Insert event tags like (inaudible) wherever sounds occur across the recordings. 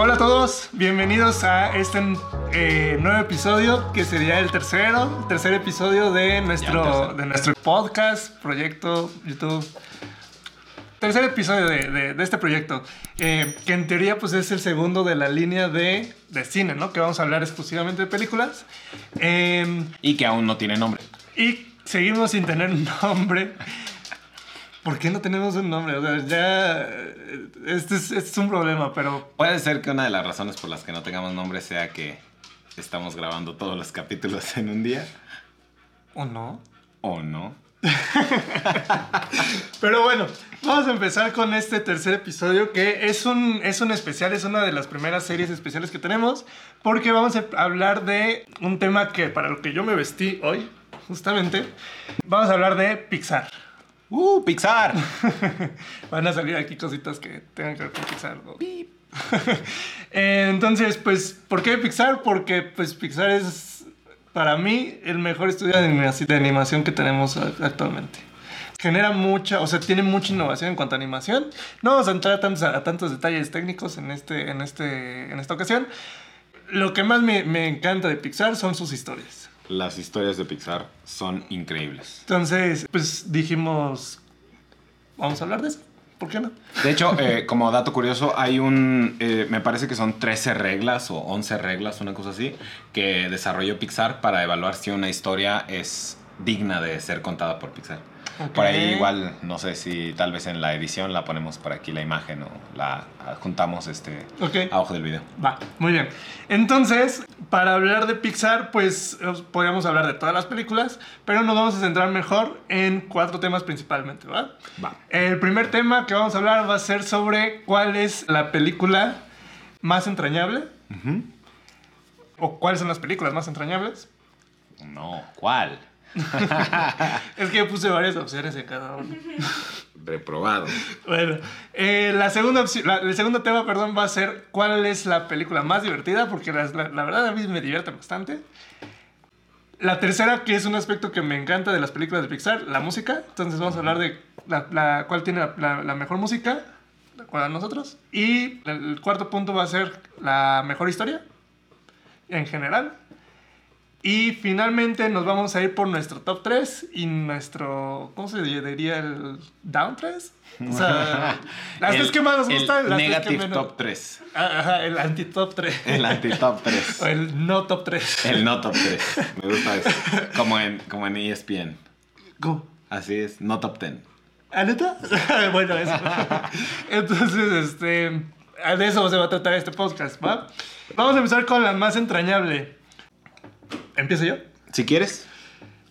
Hola a todos, bienvenidos a este eh, nuevo episodio que sería el tercero, el tercer episodio de nuestro, de nuestro podcast, proyecto, YouTube. Tercer episodio de, de- de este proyecto, eh, que en teoría pues es el segundo de la línea de, de cine, ¿no? Que vamos a hablar exclusivamente de películas. Eh, Y que aún no tiene nombre. y seguimos sin tener (laughs) nombre. ¿Por qué no tenemos un nombre? O sea, ya. Este es, este es un problema, pero. Puede ser que una de las razones por las que no tengamos nombre sea que estamos grabando todos los capítulos en un día. ¿O no? ¿O no? (laughs) Pero bueno, vamos a empezar con este tercer episodio que es un, es un especial, es una de las primeras series especiales que tenemos, porque vamos a hablar de un tema que para lo que yo me vestí hoy, justamente, vamos a hablar de Pixar. ¡Uh, Pixar! (laughs) Van a salir aquí cositas que tengan que ver con Pixar. ¿no? (laughs) Eh, Entonces, pues, ¿por qué Pixar? Porque pues Pixar es para mí el mejor estudio de animación, que tenemos actualmente. Genera mucha, o sea, tiene mucha innovación en cuanto a animación. No vamos a entrar a tantos, a tantos detalles técnicos en, este, en, este, en esta ocasión. Lo que más me, me encanta de Pixar son sus historias. Las historias de Pixar son increíbles. Entonces, pues dijimos, vamos a hablar de eso. ¿Por qué no? De hecho, (laughs) eh, como dato curioso, hay un. eh, me parece que son 13 reglas o 11 reglas, una cosa así, que desarrolló Pixar para evaluar si una historia es digna de ser contada por Pixar. Por ahí, igual, no sé si tal vez en la edición la ponemos por aquí la imagen o la juntamos este, Ok. abajo del video. Va, muy bien. Entonces, para hablar de Pixar, pues os- podríamos hablar de todas las películas, pero nos vamos a centrar mejor en cuatro temas principalmente, ¿va? Va. El primer tema que vamos a hablar va a ser sobre cuál es la película más entrañable. O cuáles son las películas más entrañables. No, ¿cuál? (laughs) Es que yo puse varias opciones en cada uno. (laughs) Reprobado. Bueno, eh, la segunda opci- la- el segundo tema, perdón, va a ser cuál es la película más divertida, porque la, la- la verdad a mí me divierte bastante. La tercera, que es un aspecto que me encanta de las películas de Pixar, la música. Entonces vamos a hablar de la, la- cuál tiene la, la- la mejor música, de acuerdo a nosotros. Y el cuarto punto va a ser la mejor historia, en general. Y finalmente nos vamos a ir por nuestro top 3 y nuestro, ¿cómo se diría? El down 3. O sea, (laughs) las tres El- que más nos gustan, las tres que Negative menos. top 3. Ah, Ajá, el anti-top 3. El anti-top 3. (laughs) O el no top 3. El no top 3. Me gusta eso. Como en, como en ESPN. Go. Así es, no top 10. ¿Ah, neta? (laughs) bueno, eso. Entonces, este. De eso se va a tratar este podcast, ¿va? Vamos a empezar con la más entrañable. ¿Empiezo yo? Si quieres.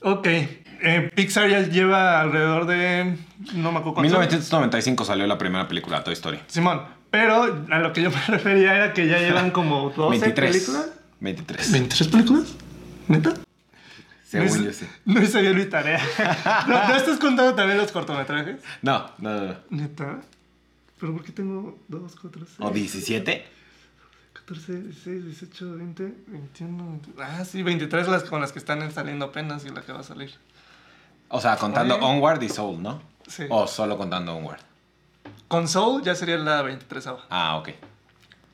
Ok. Eh, Pixar ya lleva alrededor de. No me acuerdo cuánto. 1995 salió la primera película, Toy Story. Simón. Pero a lo que yo me (laughs) refería era que ya llevan como 12 23. películas. 23. ¿23 películas? ¿Neta? Según no yo sí. No hice bien mi tarea. (laughs) ¿No, ¿no estás contando también los cortometrajes? No, no, no. no. ¿Neta? ¿Pero por qué tengo 2, 4, 6? ¿O 17? 14, 16, 18, 20, 21. 22. Ah, sí, 23 las con las que están saliendo apenas y la que va a salir. O sea, contando Oye. Onward y Soul, ¿no? Sí. O solo contando Onward. Con Soul ya sería la 23 ava. Ah, ok.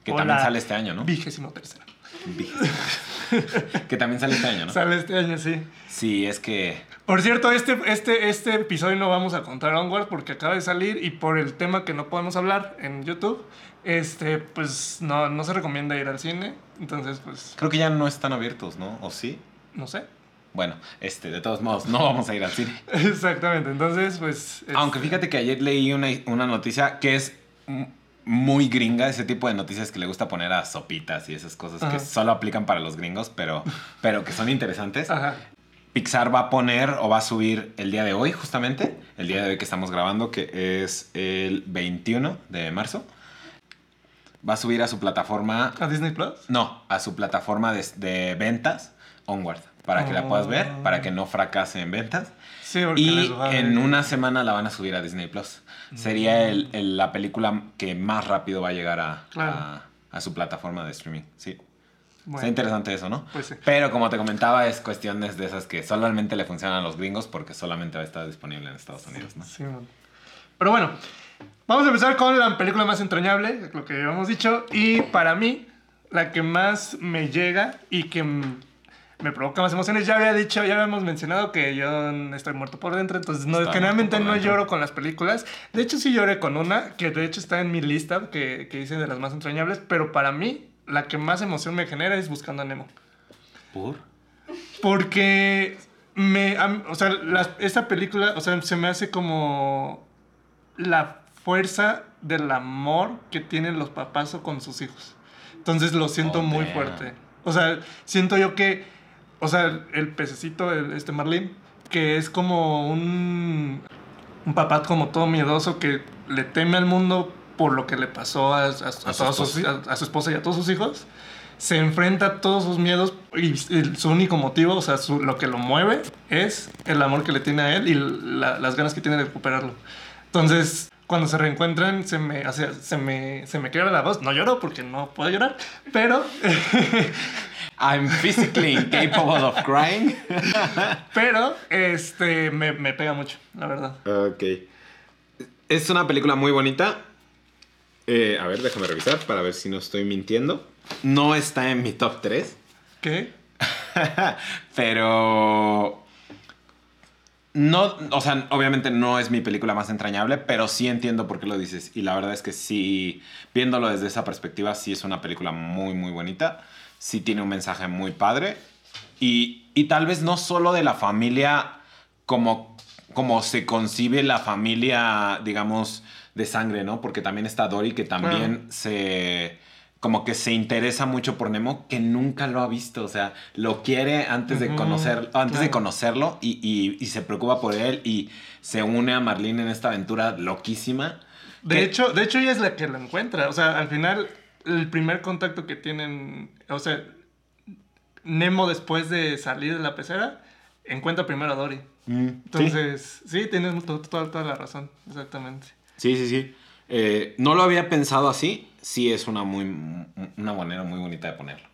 Que O también sale este año, ¿no? Vigésimo tercera. (laughs) que también sale este año, ¿no? Sale este año, sí. Sí, es que. Por cierto, este, este, este episodio no vamos a contar Onward porque acaba de salir y por el tema que no podemos hablar en YouTube, este, pues no, no se recomienda ir al cine. Entonces, pues, Creo que ya no están abiertos, ¿no? ¿O sí? no sé. Bueno, este, de todos modos, no vamos a ir al cine. (laughs) Exactamente, entonces, pues... este, Aunque fíjate que ayer leí una, una noticia que es muy gringa, ese tipo de noticias que le gusta poner a sopitas y esas cosas Ajá. que solo aplican para los gringos, pero, (laughs) pero que son interesantes. Ajá. Pixar va a poner o va a subir el día de hoy, justamente, el día de hoy que estamos grabando, que es el 21 de marzo. Va a subir a su plataforma, ¿A Disney Plus? no, a su plataforma de, de ventas, Onward, para que la puedas ver, Oh. para que no fracase en ventas. Sí, Y en una semana la van a subir a Disney Plus. Sería el- el- la película que más rápido va a llegar a, Claro. a, a su plataforma de streaming. Sí. Bueno, Está interesante eso, ¿no? Pues sí. Pero como te comentaba, es cuestiones de esas que solamente le funcionan a los gringos porque solamente va a estar disponible en Estados Unidos, ¿no? sí, man. Pero bueno, Vamos a empezar con la película más entrañable, lo que habíamos dicho. Y para mí, la que más me llega y que me provoca más emociones, ya había dicho, ya habíamos mencionado que yo estoy muerto por dentro, entonces no, generalmente no dentro. lloro con las películas. De hecho, sí lloré con una, que de hecho está en mi lista, que, que hice de las más entrañables, pero para mí, la que más emoción me genera es Buscando a Nemo. ¿Por? Porque me, o sea, la- esta película, o sea, se me hace como la fuerza del amor que tienen los papás con sus hijos. Entonces lo siento Oh, muy damn. fuerte. O sea, siento yo que, o sea, el pececito, el- este Marlin, que es como un, un papá como todo miedoso que le teme al mundo por lo que le pasó a, a- a su sus- esposa. a- a su esposa y a todos sus hijos se enfrenta a todos sus miedos y, y su único motivo, o sea, su- lo que lo mueve es el amor que le tiene a él y la- las ganas que tiene de recuperarlo. Entonces, cuando se reencuentran, se me, o sea, se me, se me quiebra la voz. No lloro porque no puedo llorar, pero, (laughs) I'm physically incapable of crying. (laughs) pero, este, me, me pega mucho, la verdad. Ok. Es una película muy bonita. Eh, a ver, déjame revisar para ver si no estoy mintiendo. No está en mi top 3. ¿Qué? (laughs) pero. No, o sea, obviamente no es mi película más entrañable, pero sí entiendo por qué lo dices. Y la verdad es que sí, viéndolo desde esa perspectiva, sí es una película muy, muy bonita. Sí tiene un mensaje muy padre. Y, y tal vez no solo de la familia como, como se concibe la familia, digamos, de sangre, ¿no? Porque también está Dory, que también se como que se interesa mucho por Nemo, que nunca lo ha visto, o sea, lo quiere antes de conocer, antes de conocerlo y, y- y se preocupa por él y se une a Marlene en esta aventura loquísima. De que- hecho, de hecho ella es la que lo encuentra. O sea, al final, el primer contacto que tienen, o sea, Nemo después de salir de la pecera, encuentra primero a Dory. Mm, Entonces, sí, tienes to- toda, toda la razón, exactamente. sí, sí, sí. Eh, no lo había pensado así, sí es una, muy, una manera muy bonita de ponerlo.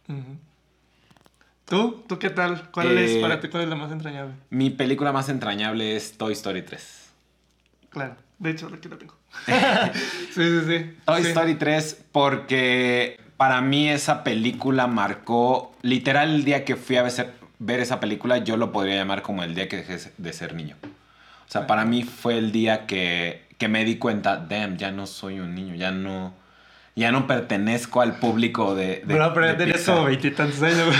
¿Tú? ¿Tú qué tal? ¿Cuál es Eh, para ti cuál es la más entrañable? Mi película más entrañable es Toy Story 3. Claro, de hecho, aquí la tengo. (laughs) sí, sí, sí. Toy Sí. Story 3 porque para mí esa película marcó, literal el día que fui a ver, ver esa película, yo lo podría llamar como el día que dejé de ser niño. O sea, para mí fue el día que, que me di cuenta, damn, ya no soy un niño, ya no, ya no pertenezco al público de... de Bro, pero de ya tenías como veintitantos años.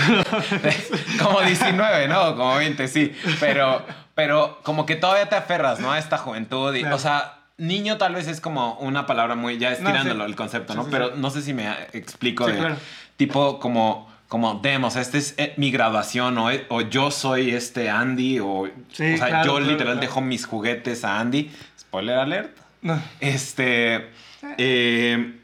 (laughs) como 19, ¿no? Como 20, sí. Pero, pero como que todavía te aferras, ¿no? A esta juventud. Y, Claro. O sea, niño tal vez es como una palabra muy, ya No, estirándolo sí. el concepto, ¿no? sí, pero sí. no sé si me explico Sí, de claro. tipo como... Como, damn, o sea, esta es eh, mi graduación, o, o yo soy este Andy, o, Sí, o sea, claro, yo claro, literal claro. dejo mis juguetes a Andy. Spoiler alert. No. Este. eh,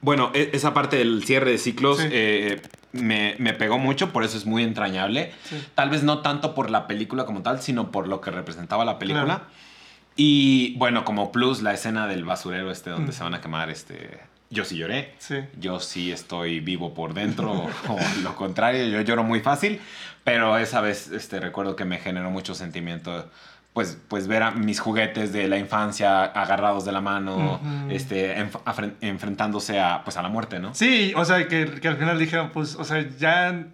bueno, e- esa parte del cierre de ciclos Sí. eh, me, me pegó mucho, por eso es muy entrañable. Sí. Tal vez no tanto por la película como tal, sino por lo que representaba la película. Claro. Y bueno, como plus, la escena del basurero este donde Mm. se van a quemar, este. Yo sí lloré. Sí. Yo sí estoy vivo por dentro, (laughs) o, o lo contrario, yo lloro muy fácil, pero esa vez este, recuerdo que me generó mucho sentimiento, pues, pues ver a mis juguetes de la infancia agarrados de la mano, Ujú. este, enf- enfrentándose a, pues, a la muerte, ¿no? Sí, o sea, que, que al final dijeron, pues, o sea, ya,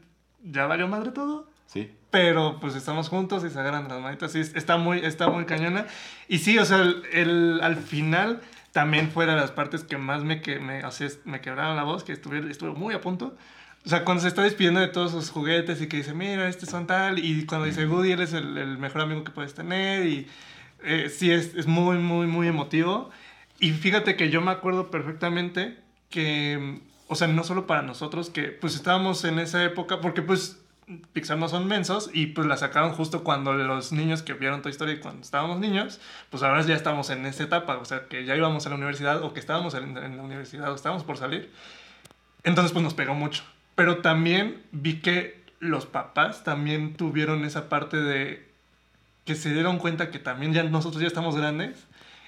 ya valió madre todo. Sí. Pero pues estamos juntos y se agarran las manitas. Sí, está muy, está muy cañona. Y sí, o sea, el, el- al final también fue de las partes que más me, que, me, o sea, me quebraron la voz, que estuve, estuve muy a punto. O sea, cuando se está despidiendo de todos sus juguetes y que dice, mira, estos son tal, y cuando dice, Woody, él es el, el mejor amigo que puedes tener, y eh, sí, es, es muy, muy, muy emotivo. Y fíjate que yo me acuerdo perfectamente que, o sea, no solo para nosotros, que pues estábamos en esa época, porque pues Pixar no son mensos y pues la sacaron justo cuando los niños que vieron Toy Story cuando estábamos niños, pues ahora ya estamos en esa etapa, o sea, que ya íbamos a la universidad o que estábamos en, en la universidad o estábamos por salir. Entonces pues nos pegó mucho. Pero también vi que los papás también tuvieron esa parte de que se dieron cuenta que también ya nosotros ya estamos grandes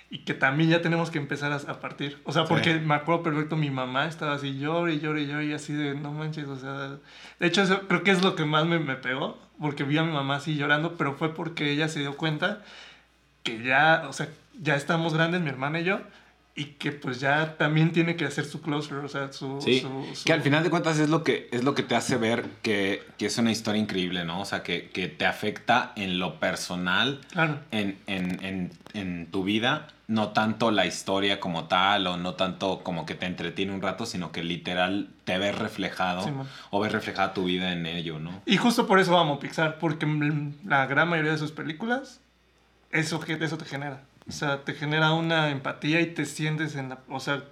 y que también ya tenemos que empezar a, partir. O sea, porque Sí. me acuerdo perfecto, mi mamá estaba así, llore y llore y y así de, no manches, o sea... De hecho, eso creo que es lo que más me, me pegó, porque vi a mi mamá así llorando, pero fue porque ella se dio cuenta que ya, o sea, ya estamos grandes, mi hermana y yo, y que pues ya también tiene que hacer su closure, o sea, su... Sí, su- su- que al final de cuentas es lo que, es lo que te hace ver que, que es una historia increíble, ¿no? O sea, que, que te afecta en lo personal, Claro. en, en, en, en tu vida, no tanto la historia como tal, o no tanto como que te entretiene un rato, sino que literal te ves reflejado, Sí, o ves reflejada tu vida en ello, ¿no? Y justo por eso amo Pixar, porque la gran mayoría de sus películas, eso, eso te genera. O sea, te genera una empatía y te sientes en la... O sea,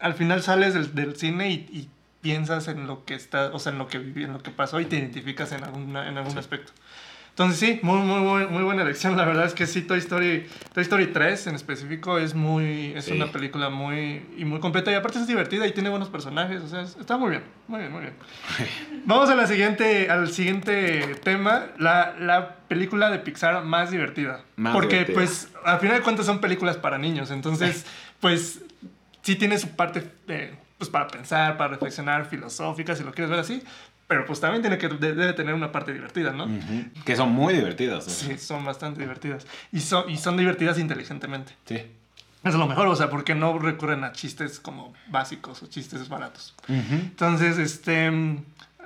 al final sales del, del cine y, y piensas en lo que está, o sea, en lo que viví, en lo que pasó y te identificas en, alguna, en algún aspecto. Entonces sí, muy, muy, muy, muy buena elección. La verdad es que sí, Toy Story, Toy Story 3 en específico es muy, es Sí. una película muy, y muy completa y aparte es divertida y tiene buenos personajes. O sea, es- está muy bien, muy bien, muy bien. (laughs) Vamos a la siguiente, al siguiente tema, la, la película de Pixar más divertida. Más Porque divertida. pues al final de cuentas son películas para niños, entonces (laughs) pues sí tiene su parte eh, pues para pensar, para reflexionar, filosófica, si lo quieres ver así, pero pues también tiene que, de- debe tener una parte divertida, ¿no? Ujú. Que son muy divertidas. Sí, son bastante divertidas. Y son, y son divertidas inteligentemente. Sí. Es lo mejor, o sea, porque no recurren a chistes como básicos o chistes baratos. Ujú. Entonces, este...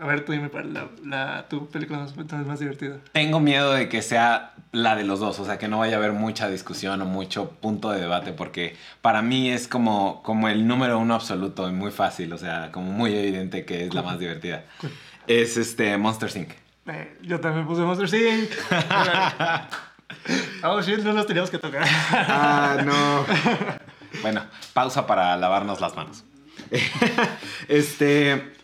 A ver, tú dime la, la- tu película más, más divertida. Tengo miedo de que sea la de los dos, o sea, que no vaya a haber mucha discusión o mucho punto de debate, porque para mí es como, como el número uno absoluto y muy fácil, o sea, como muy evidente que es la más divertida. Es este Monster Inc. Eh, yo también puse Monster Inc. (laughs) oh, shit, no los teníamos que tocar. Ah, no. (laughs) bueno, pausa para lavarnos las manos. (laughs) este.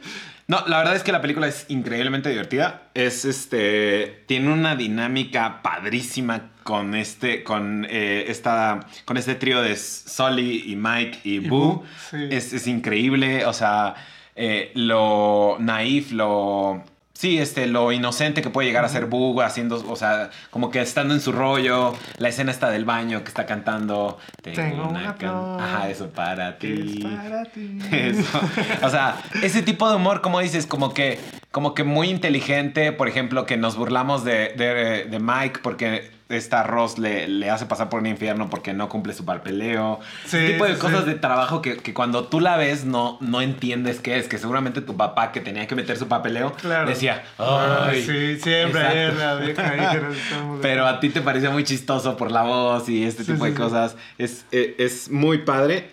No, la verdad es que la película es increíblemente divertida. Es este. Tiene una dinámica padrísima con este. Con eh, esta. Con este trío de Sully y Mike y, Y Boo. Boo, sí. es, es increíble. O sea. Eh, lo naif, lo. Sí, este, lo inocente que puede llegar a ser Boo haciendo, o sea, como que estando en su rollo, la escena está del baño que está cantando. Tengo una can- Ajá, eso para Que es ti. para (laughs) ti. Eso. O sea, ese tipo de humor, como dices, como que, como que muy inteligente. Por ejemplo, que nos burlamos de, de, de Mike porque esta Ross le, le hace pasar por un infierno porque no cumple su papeleo. Sí, tipo de sí, cosas sí. de trabajo que, que cuando tú la ves no, no entiendes qué es. Que seguramente tu papá que tenía que meter su papeleo Claro. decía, Ah, ay. sí, siempre hay la vieja (laughs) Pero a ti te parecía muy chistoso por la voz y este tipo de cosas. Es, eh, es muy padre.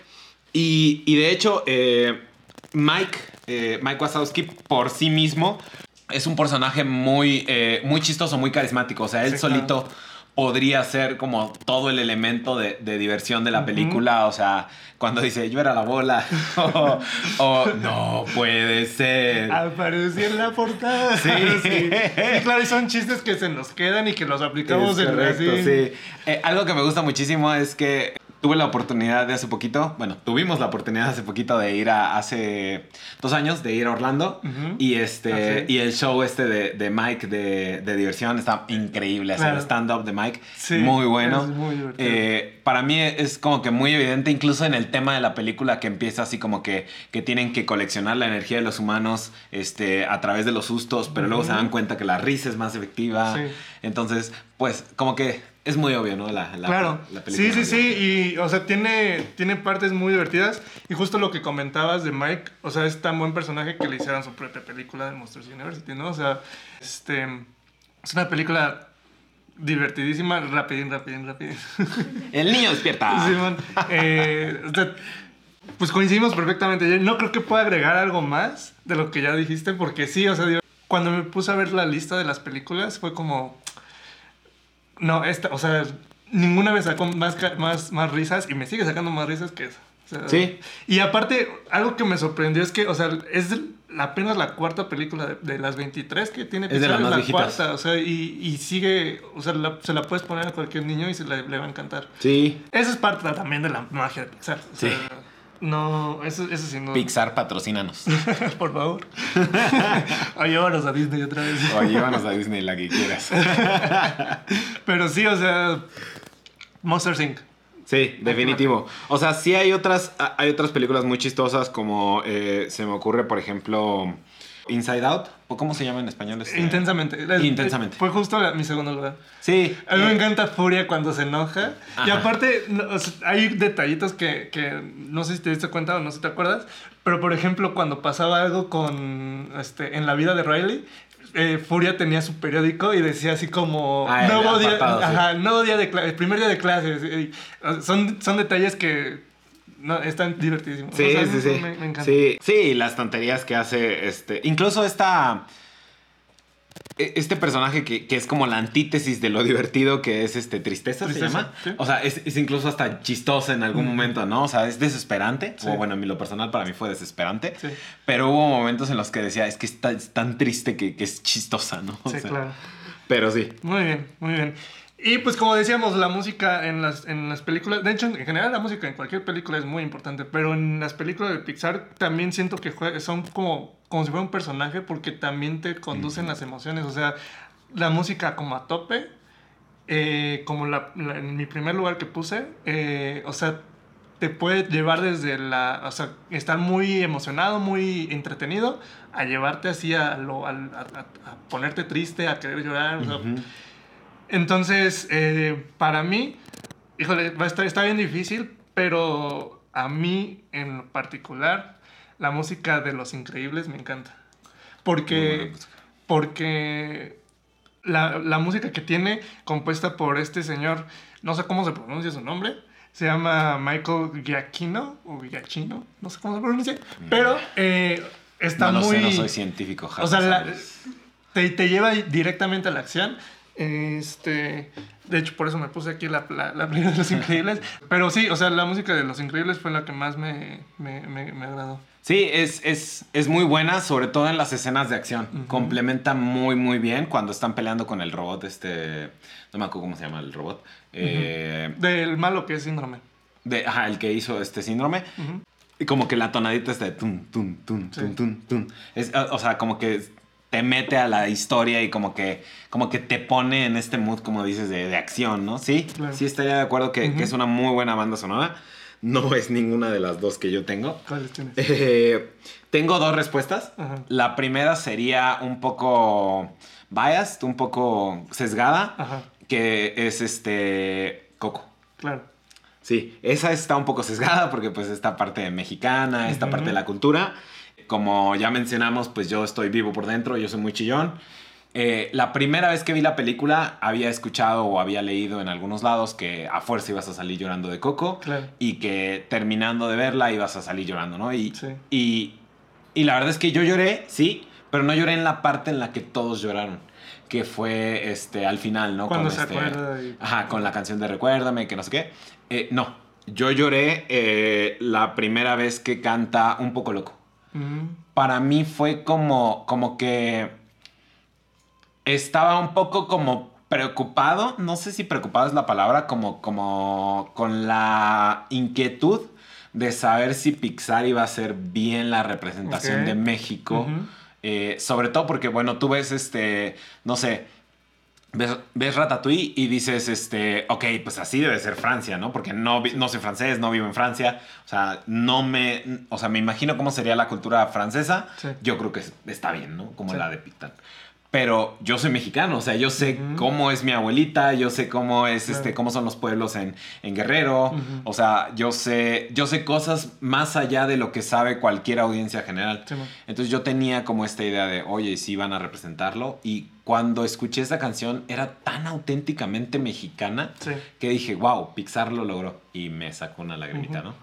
Y, y de hecho, eh, Mike, eh, Mike Wazowski por sí mismo es un personaje muy, eh, muy chistoso, muy carismático. O sea, él Sí, solito podría ser como todo el elemento de, de diversión de la película. O sea, cuando dice yo era la bola (laughs) o, o, no puede ser. Apareció en la portada. (laughs) Sí. (laughs) sí. Sí, claro, y son chistes que se nos quedan y que los aplicamos Es en correcto, sí. Eh, algo que me gusta muchísimo es que tuve la oportunidad de hace poquito, bueno, tuvimos la oportunidad hace poquito de ir a, hace dos años, de ir a Orlando. Y este, Ah, sí. y el show este de, de Mike de, de diversión está increíble. Claro. el stand-up de Mike, Sí, muy bueno. es muy divertido. Eh, para mí es como que muy evidente, incluso en el tema de la película, que empieza así como que, que tienen que coleccionar la energía de los humanos este, a través de los sustos, pero luego se dan cuenta que la risa es más efectiva. Sí. Entonces, pues, como que es muy obvio, ¿no? La, la- claro. la película. sí, sí, sí. Y, o sea, tiene, tiene partes muy divertidas. Y justo lo que comentabas de Mike, o sea, es tan buen personaje que le hicieron su propia película de Monsters University, ¿no? O sea, este. Es una película divertidísima, rapidín, rapidín, rapidín. (laughs) El niño despierta. (laughs) Simón, eh, o sea, pues coincidimos perfectamente. Yo no creo que pueda agregar algo más de lo que ya dijiste, porque sí, o sea, cuando me puse a ver la lista de las películas fue como, no, esta, o sea, ninguna me sacó más, más, más risas y me sigue sacando más risas que esa. O sea, Sí. Y aparte, algo que me sorprendió es que, o sea, es la- apenas la cuarta película de, de las 23 que tiene Es de Pixar, las más la viejitas. cuarta, o sea, y, y sigue, o sea, la- se la puedes poner a cualquier niño y se le, le va a encantar. Sí. Esa es parte también de la magia de Pixar. O sea, Sí. No, eso, eso sí no. Pixar, patrocínanos. (laughs) Por favor. (laughs) o llévanos a Disney otra vez. O llévanos a Disney la que quieras. (laughs) Pero sí, o sea, Monster Inc. Sí, definitivo. O sea, sí hay otras, hay otras películas muy chistosas como eh, se me ocurre, por ejemplo, Inside Out. ¿O ¿Cómo se llama en español? Este? Intensamente. Intensamente. Fue justo la- mi segundo lugar. Sí. A mí me eh, encanta Furia cuando se enoja. Y aparte, no, o sea, hay detallitos que, que no sé si te diste cuenta o no sé si te acuerdas. Pero por ejemplo, cuando pasaba algo con este, en la vida de Riley. eh, Furia tenía su periódico y decía así como Ah, nuevo día, apartado, sí. ajá, nuevo día de el primer día de clases. sea, son, son detalles que no, están divertidísimos. Sí, O sea, sí, sí. Me, me encanta. Sí, sí, las tonterías que hace este. Incluso esta. e- Este personaje que, que es como la antítesis de lo divertido que es este tristeza, Tristeza, se llama. sí. O sea, es, es incluso hasta chistosa en algún Mm. momento, ¿no? O sea, es desesperante. Sí. O bueno, en lo personal para mí fue desesperante. Sí. Pero hubo momentos en los que decía, es que está, es tan triste que, que es chistosa, ¿no? (laughs) O Sí, sea, claro. Pero sí. Muy bien, muy bien. Y pues como decíamos, la música en las, en las películas, de hecho en general la música en cualquier película es muy importante, pero en las películas de Pixar también siento que son como, como si fuera un personaje porque también te conducen las emociones, o sea, la música como a tope, eh, como la, la- en mi primer lugar que puse, eh, o sea, te puede llevar desde la, o sea, estar muy emocionado, muy entretenido, a llevarte así a, lo, a, ponerte triste, a querer llorar, o sea. Entonces, eh, para mí, híjole, va a estar, está bien difícil, pero a mí en particular, la música de Los Increíbles me encanta. Porque, porque la, la música que tiene, compuesta por este señor, no sé cómo se pronuncia su nombre, se llama Michael Giacchino, o Giacchino, no sé cómo se pronuncia, pero eh, está no lo muy... sé, no soy científico. O sea, te, te lleva directamente a la acción. Este, de hecho, por eso me puse aquí la, la, la de Los Increíbles. Pero sí, o sea, la música de Los Increíbles fue la que más me, me, me, me agradó. Sí, es, es, es muy buena, sobre todo en las escenas de acción. Complementa muy, muy bien cuando están peleando con el robot, este... No me acuerdo cómo se llama el robot. Eh, Del malo que es síndrome. de, ajá, el que hizo este síndrome. Y como que la tonadita está de tun, tun, tun, Sí. tun, tun, tun. Es, o sea, como que te mete a la historia y como que, como que te pone en este mood, como dices, de, de acción, ¿no? Sí, Claro. sí estaría de acuerdo que, Ujú. que es una muy buena banda sonora. No es ninguna de las dos que yo tengo. ¿Cuáles tienes? Eh, tengo dos respuestas. Ajá. La primera sería un poco biased, un poco sesgada, Ajá, que es este Coco. claro. Sí, esa está un poco sesgada porque pues esta parte mexicana, esta parte de la cultura. Como ya mencionamos, pues yo estoy vivo por dentro, yo soy muy chillón. Eh, la primera vez que vi la película había escuchado o había leído en algunos lados que a fuerza ibas a salir llorando de Coco Claro. y que terminando de verla ibas a salir llorando, ¿no? Y, Sí. y, y la verdad es que yo lloré, sí, pero no lloré en la parte en la que todos lloraron, que fue este, al final, ¿no? Cuando Con se este- acuerda y- Ajá, con la canción de Recuérdame, que no sé qué. Eh, no, yo lloré eh, la primera vez que canta Un poco loco. Ujú. Para mí fue como, como que estaba un poco como preocupado, no sé si preocupado es la palabra, como, como con la inquietud de saber si Pixar iba a hacer bien la representación de México. Eh, sobre todo porque, bueno, tú ves este, no sé, ves, ves Ratatouille y dices, este, ok, pues así debe ser Francia, ¿no? Porque no, no soy francés, no vivo en Francia, o sea, no me, o sea, me imagino cómo sería la cultura francesa, Sí. yo creo que es- está bien, ¿no? Como Sí. la de Pictan. Pero yo soy mexicano, o sea, yo sé cómo es mi abuelita, yo sé cómo es Claro. este, cómo son los pueblos en, en Guerrero. O sea, yo sé, yo sé cosas más allá de lo que sabe cualquier audiencia general. Sí. Entonces yo tenía como esta idea de, oye, sí van a representarlo. Y cuando escuché esta canción era tan auténticamente mexicana Sí. que dije, wow, Pixar lo logró. Y me sacó una lagrimita. ¿no?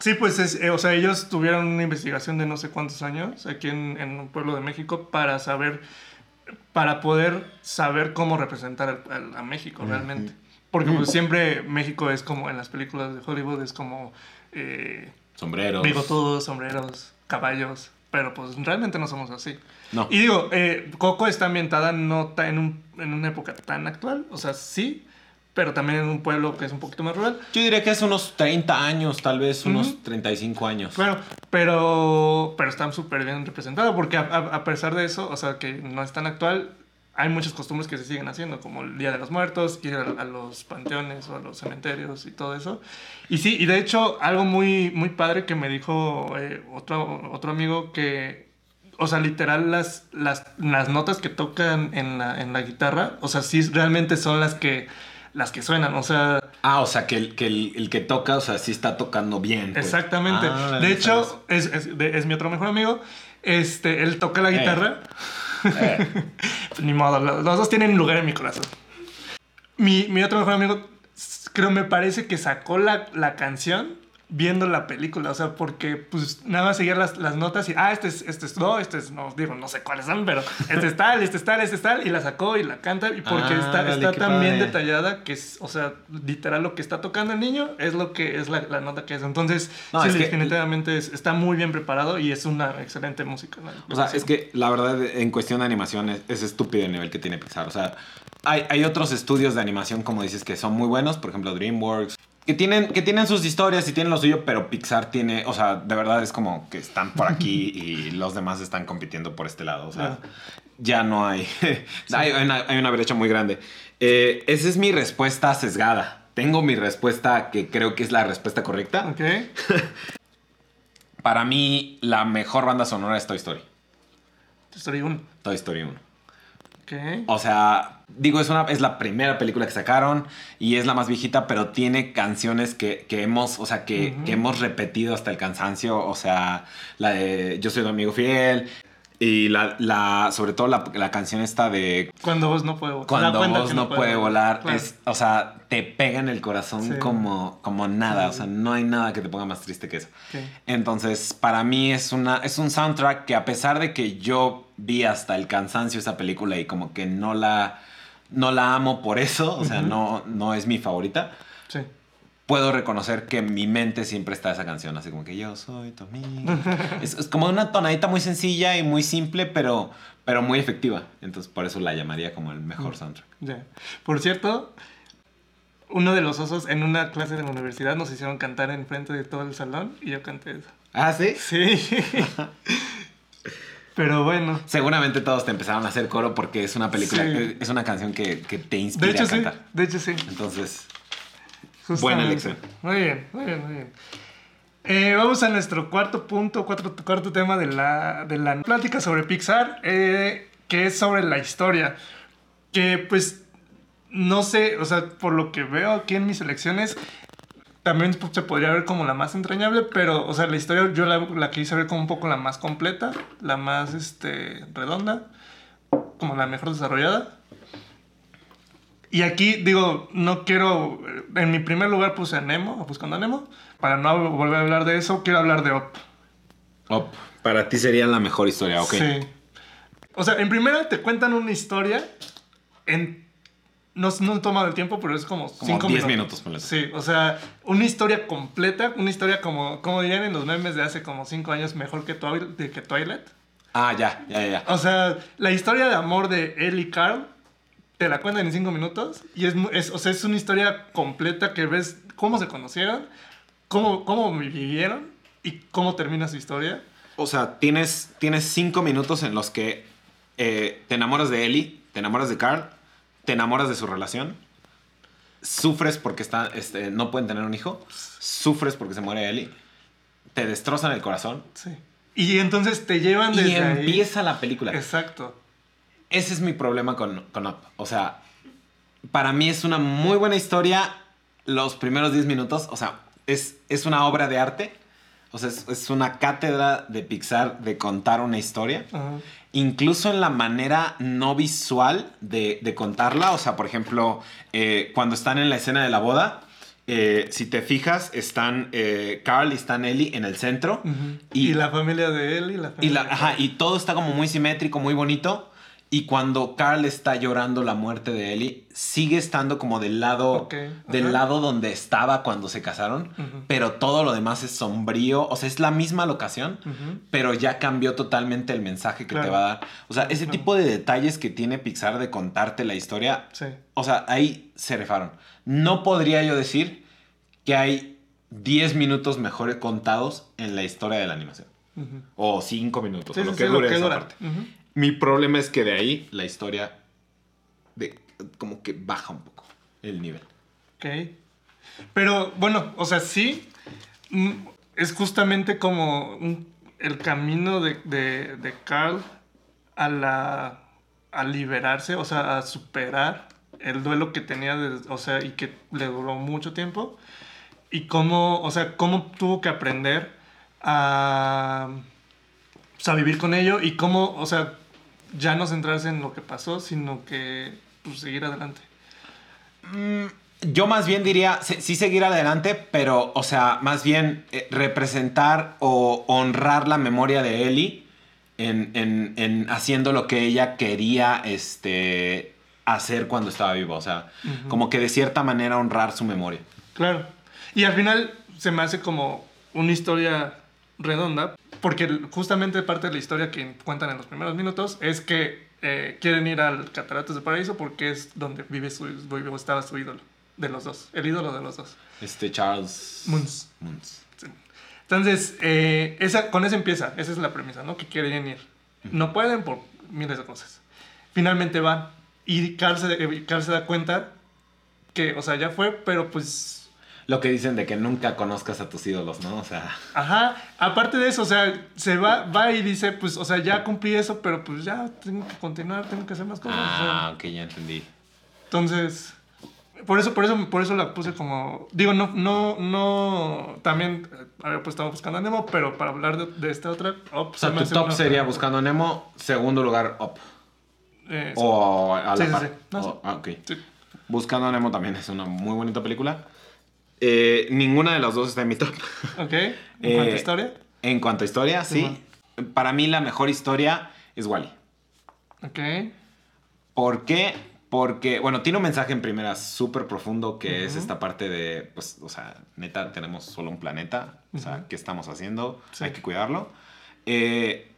Sí, pues es, eh, o sea, ellos tuvieron una investigación de no sé cuántos años aquí en, en un pueblo de México para saber, para poder saber cómo representar a México realmente. Porque pues, siempre México es como en las películas de Hollywood, es como eh, Sombreros. bigotudos, sombreros, caballos, pero pues realmente no somos así. No. Y digo, eh, Coco está ambientada no en, un- en una época tan actual, o sea, sí, pero también en un pueblo que es un poquito más rural. Yo diría que es unos 30 años, tal vez unos Ujú. 35 años. Bueno, pero, pero están súper bien representados porque a, a- a pesar de eso, o sea, que no es tan actual, hay muchas costumbres que se siguen haciendo, como el Día de los Muertos, ir a, a los panteones o a los cementerios y todo eso. Y sí, y de hecho, algo muy, muy padre que me dijo eh, otro, otro amigo que o sea, literal, las, las, las notas que tocan en la, en la guitarra, o sea, sí realmente son las que, las que suenan, o sea... Ah, o sea, que el que, el, el que toca, o sea, sí está tocando bien. pues. Exactamente. Ah, de hecho, es, es, de- es mi otro mejor amigo. Este, él toca la guitarra. Eh. (laughs) Ni modo, lo- los dos tienen lugar en mi corazón. Mi, mi otro mejor amigo, creo, me parece que sacó la, la canción viendo la película. O sea, porque pues nada más seguía las, las notas y, ah, este es, este es do, este es, no, digo, no sé cuáles son, pero este es tal, este es tal, este es tal, y la sacó y la canta. Y porque Ah, está, está tan bien detallada que es, o sea, literal lo que está tocando el niño es lo que es la, la nota que es. Entonces, No, sí, es que- definitivamente es- está muy bien preparado y es una excelente música. ¿no? O sea, es que la verdad, en cuestión de animación, es, es estúpido el nivel que tiene Pixar. O sea, hay, hay otros estudios de animación, como dices, que son muy buenos. Por ejemplo, DreamWorks. Que tienen, que tienen sus historias y tienen lo suyo, pero Pixar tiene, o sea, de verdad es como que están por aquí (laughs) y los demás están compitiendo por este lado. O sea, Claro. ya no hay. (laughs) hay, una, hay una brecha muy grande. Eh, esa es mi respuesta sesgada. Tengo mi respuesta que creo que es la respuesta correcta. Ok. (laughs) Para mí, la mejor banda sonora es Toy Story. Story 1. Toy Story 1. O sea, digo, es, una, es la primera película que sacaron y es la más viejita, pero tiene canciones que, que hemos, o sea, que, que hemos repetido hasta el cansancio. O sea, la de Yo soy tu amigo fiel y la, la sobre todo la, la canción esta de Cuando vos no puede volar. Cuando vos no puede volar, Claro. es, o sea, te pega en el corazón Sí. como, como nada. O sea, no hay nada que te ponga más triste que eso. Entonces, para mí es, una, es un soundtrack que a pesar de que yo vi hasta el cansancio esa película y como que no la, no la amo por eso, o sea, no, no es mi favorita, Sí. puedo reconocer que en mi mente siempre está esa canción, así como que yo soy tu amigo. (laughs) es, es como una tonadita muy sencilla y muy simple, pero, pero muy efectiva. Entonces, por eso la llamaría como el mejor soundtrack. Ya. Por cierto, uno de los osos en una clase de la universidad nos hicieron cantar en frente de todo el salón y yo canté eso. Ah, sí. Sí. (laughs) Pero bueno. Seguramente todos te empezaron a hacer coro porque es una película, Sí. es una canción que, que te inspira De hecho a sí. cantar. De hecho sí. Entonces, Justamente. Buena elección. Muy bien, muy bien, muy bien. Eh, vamos a nuestro cuarto punto, cuarto, cuarto tema de la, de la plática sobre Pixar, eh, que es sobre la historia. Que pues, no sé, o sea, por lo que veo aquí en mis elecciones, también se podría ver como la más entrañable, pero, o sea, la historia yo la, la quise ver como un poco la más completa, la más, este, redonda, como la mejor desarrollada. Y aquí, digo, no quiero. En mi primer lugar puse a Nemo, Buscando a Nemo. Para no volver a hablar de eso, quiero hablar de Up. Up, para ti sería la mejor historia, ok. Sí. O sea, en primera te cuentan una historia en. No, no toma el tiempo, pero es como, Como cinco 10 minutos. minutos, ponle. Sí, o sea, una historia completa, una historia como, como dirían en los memes de hace como 5 años, mejor que, de que Twilight. Ah, ya, ya, ya. O sea, la historia de amor de él y Carl te la cuentan en cinco minutos y es, es, o sea, es una historia completa que ves cómo se conocieron, cómo, cómo vivieron y cómo termina su historia. O sea, tienes, tienes cinco minutos en los que eh, te enamoras de Ellie, te enamoras de Carl, te enamoras de su relación, sufres porque está, este, no pueden tener un hijo, sufres porque se muere Ellie, te destrozan el corazón Sí. Y entonces te llevan desde y ahí. empieza la película. Exacto. Ese es mi problema con, con Up. O sea, para mí es una muy buena historia los primeros 10 minutos. O sea, es, es una obra de arte. O sea, es, es una cátedra de Pixar de contar una historia. Ajá. Incluso en la manera no visual de, de contarla. O sea, por ejemplo, eh, cuando están en la escena de la boda, eh, si te fijas, están eh, Carl y están Ellie en el centro. Y- Y, la familia de y la Y, familia la, de ajá, y todo está como muy simétrico, muy bonito. Y cuando Carl está llorando la muerte de Ellie, sigue estando como del lado, del ajá. lado donde estaba cuando se casaron. Pero todo lo demás es sombrío. O sea, es la misma locación, pero ya cambió totalmente el mensaje que te va a dar. O sea, ese Claro. tipo de detalles que tiene Pixar de contarte la historia, Sí. o sea, ahí se refaron. No podría yo decir que hay 10 minutos mejor contados en la historia de la animación. O 5 minutos, Sí, o lo sí, que dure esa dura. parte. Mi problema es que de ahí la historia de, como que baja un poco el nivel. Ok. Pero bueno, o sea, sí. mm, Es justamente como el camino de, de, Carl a la a liberarse, o sea, a superar el duelo que tenía, o sea, y que le duró mucho tiempo. Y cómo, o sea, cómo tuvo que aprender a, pues, a vivir con ello y cómo, o sea, ya no centrarse en lo que pasó, sino que pues, seguir adelante. Yo más bien diría, sí, sí seguir adelante, pero, o sea, más bien eh, representar o honrar la memoria de Ellie en, en- en haciendo lo que ella quería este, hacer cuando estaba viva. O sea, como que de cierta manera honrar su memoria. Claro. Y al final se me hace como una historia redonda, porque justamente parte de la historia que cuentan en los primeros minutos es que eh, quieren ir al Cataratas de Paraíso porque es donde vive su, vive- estaba su ídolo, de los dos, el ídolo de los dos. Este Charles Muntz. Muntz. Sí. Entonces, eh, esa, con eso empieza, esa es la premisa, ¿no? Que quieren ir. No pueden por miles de cosas. Finalmente van y Carl se, Carl se da cuenta que, o sea, ya fue, pero pues Lo que dicen de que nunca conozcas a tus ídolos, ¿no? O sea, Ajá, aparte de eso, o sea, se va, va y dice, pues, o sea, ya cumplí eso, pero pues ya tengo que continuar, tengo que hacer más cosas. o sea. ah, ok, ya entendí. entonces, por eso, por eso, por eso la puse como, digo, no, no, no, también había pues estaba buscando a Nemo, pero para hablar de, de esta otra, oh, O sea, tu top sería Buscando a Nemo, segundo lugar, Up. Eh, O a la Sí, sí, par. sí. No, O- ah, ok. sí. Buscando a Nemo también es una muy bonita película. Eh, ninguna de las dos está en mi top. (laughs) Ok, en (laughs) cuanto Eh, a historia, En cuanto a historia, sí. Para mí la mejor historia es Wally. ok, ¿Por qué? Porque, bueno, tiene un mensaje en primera súper profundo que es Ujú. esta parte de, pues, o sea, neta, tenemos solo un planeta. O sea. ¿qué estamos haciendo? Sí. Hay que cuidarlo. Eh,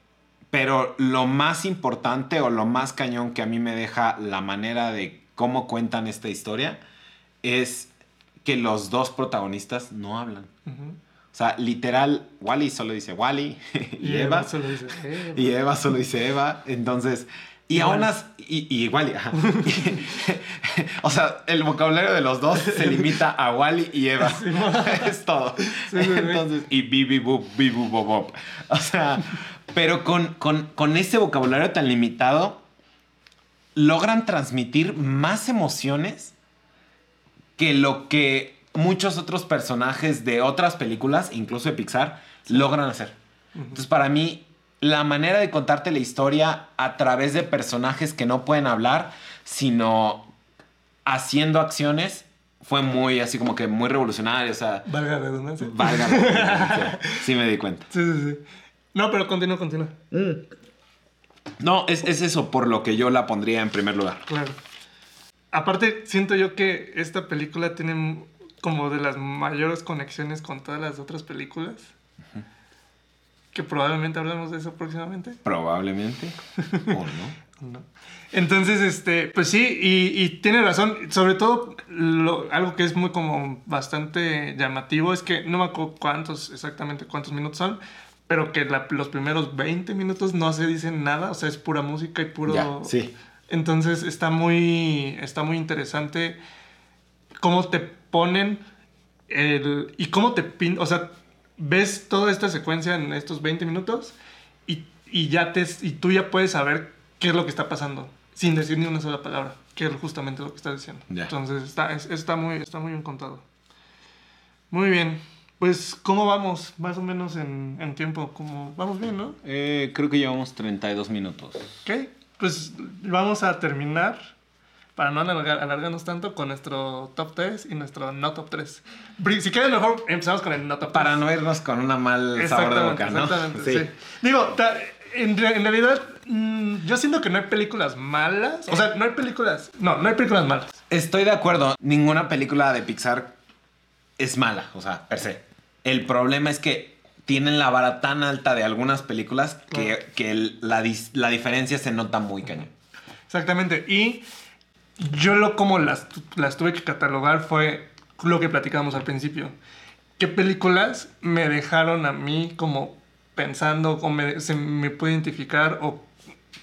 pero lo más importante o lo más cañón que a mí me deja la manera de cómo cuentan esta historia es que los dos protagonistas no hablan. O sea, literal, Wally solo dice Wally (laughs) y, Eva. solo dice, Eva. Y Eva solo dice Eva. Entonces, y aún así, y, y Wally, ajá. (laughs) o sea, el vocabulario de los dos se limita a Wally y Eva. (laughs) es todo. Sí, sí, sí. Entonces, y bibi bub, bibu bob, bob. O sea, pero con, con, con ese vocabulario tan limitado, logran transmitir más emociones que lo que muchos otros personajes de otras películas, incluso de Pixar, logran hacer. Entonces, para mí, la manera de contarte la historia a través de personajes que no pueden hablar, sino haciendo acciones, fue muy así como que muy revolucionario. O sea, Valga la redundancia. valga. la redundancia. (laughs) Sí me di cuenta. Sí, sí, sí. No, pero continúa, continúa. No, es, es eso por lo que yo la pondría en primer lugar. Claro. Aparte, siento yo que esta película tiene como de las mayores conexiones con todas las otras películas. Que probablemente hablemos de eso próximamente. Probablemente. (laughs) ¿O no? No. Entonces, este, pues sí, y, y tiene razón. Sobre todo, lo- algo que es muy como bastante llamativo es que no me acuerdo cuántos, exactamente cuántos minutos son, pero que la- los primeros 20 minutos no se dicen nada, o sea, es pura música y puro... Ya, sí. Entonces está muy, está muy interesante cómo te ponen el, y cómo te pin, o sea, ves toda esta secuencia en estos 20 minutos y, y ya te, y tú ya puedes saber qué es lo que está pasando sin decir ni una sola palabra, que es justamente lo que estás diciendo. Entonces está, es- está, muy, está muy bien contado. Muy bien. Pues, ¿cómo vamos? Más o menos en, en tiempo. Como, vamos bien, ¿no? Eh, creo que llevamos 32 minutos. Ok, pues vamos a terminar, para no alargar- alargarnos tanto, con nuestro top 3 y nuestro no top 3. Bri- Si quieres, mejor empezamos con el no top 3. Para no irnos con una mal sabor de boca, ¿no? Exactamente, sí. Digo, ta- en, en realidad, mm, yo siento que no hay películas malas. O sea, no hay películas. No, no hay películas malas. Estoy de acuerdo. Ninguna película de Pixar es mala, o sea, per se. El problema es que tienen la vara tan alta de algunas películas que, que la, la diferencia se nota muy cañón. Exactamente. Y yo lo como las, las tuve que catalogar fue lo que platicábamos al principio. ¿Qué películas me dejaron a mí como pensando o me, se me puede identificar? O,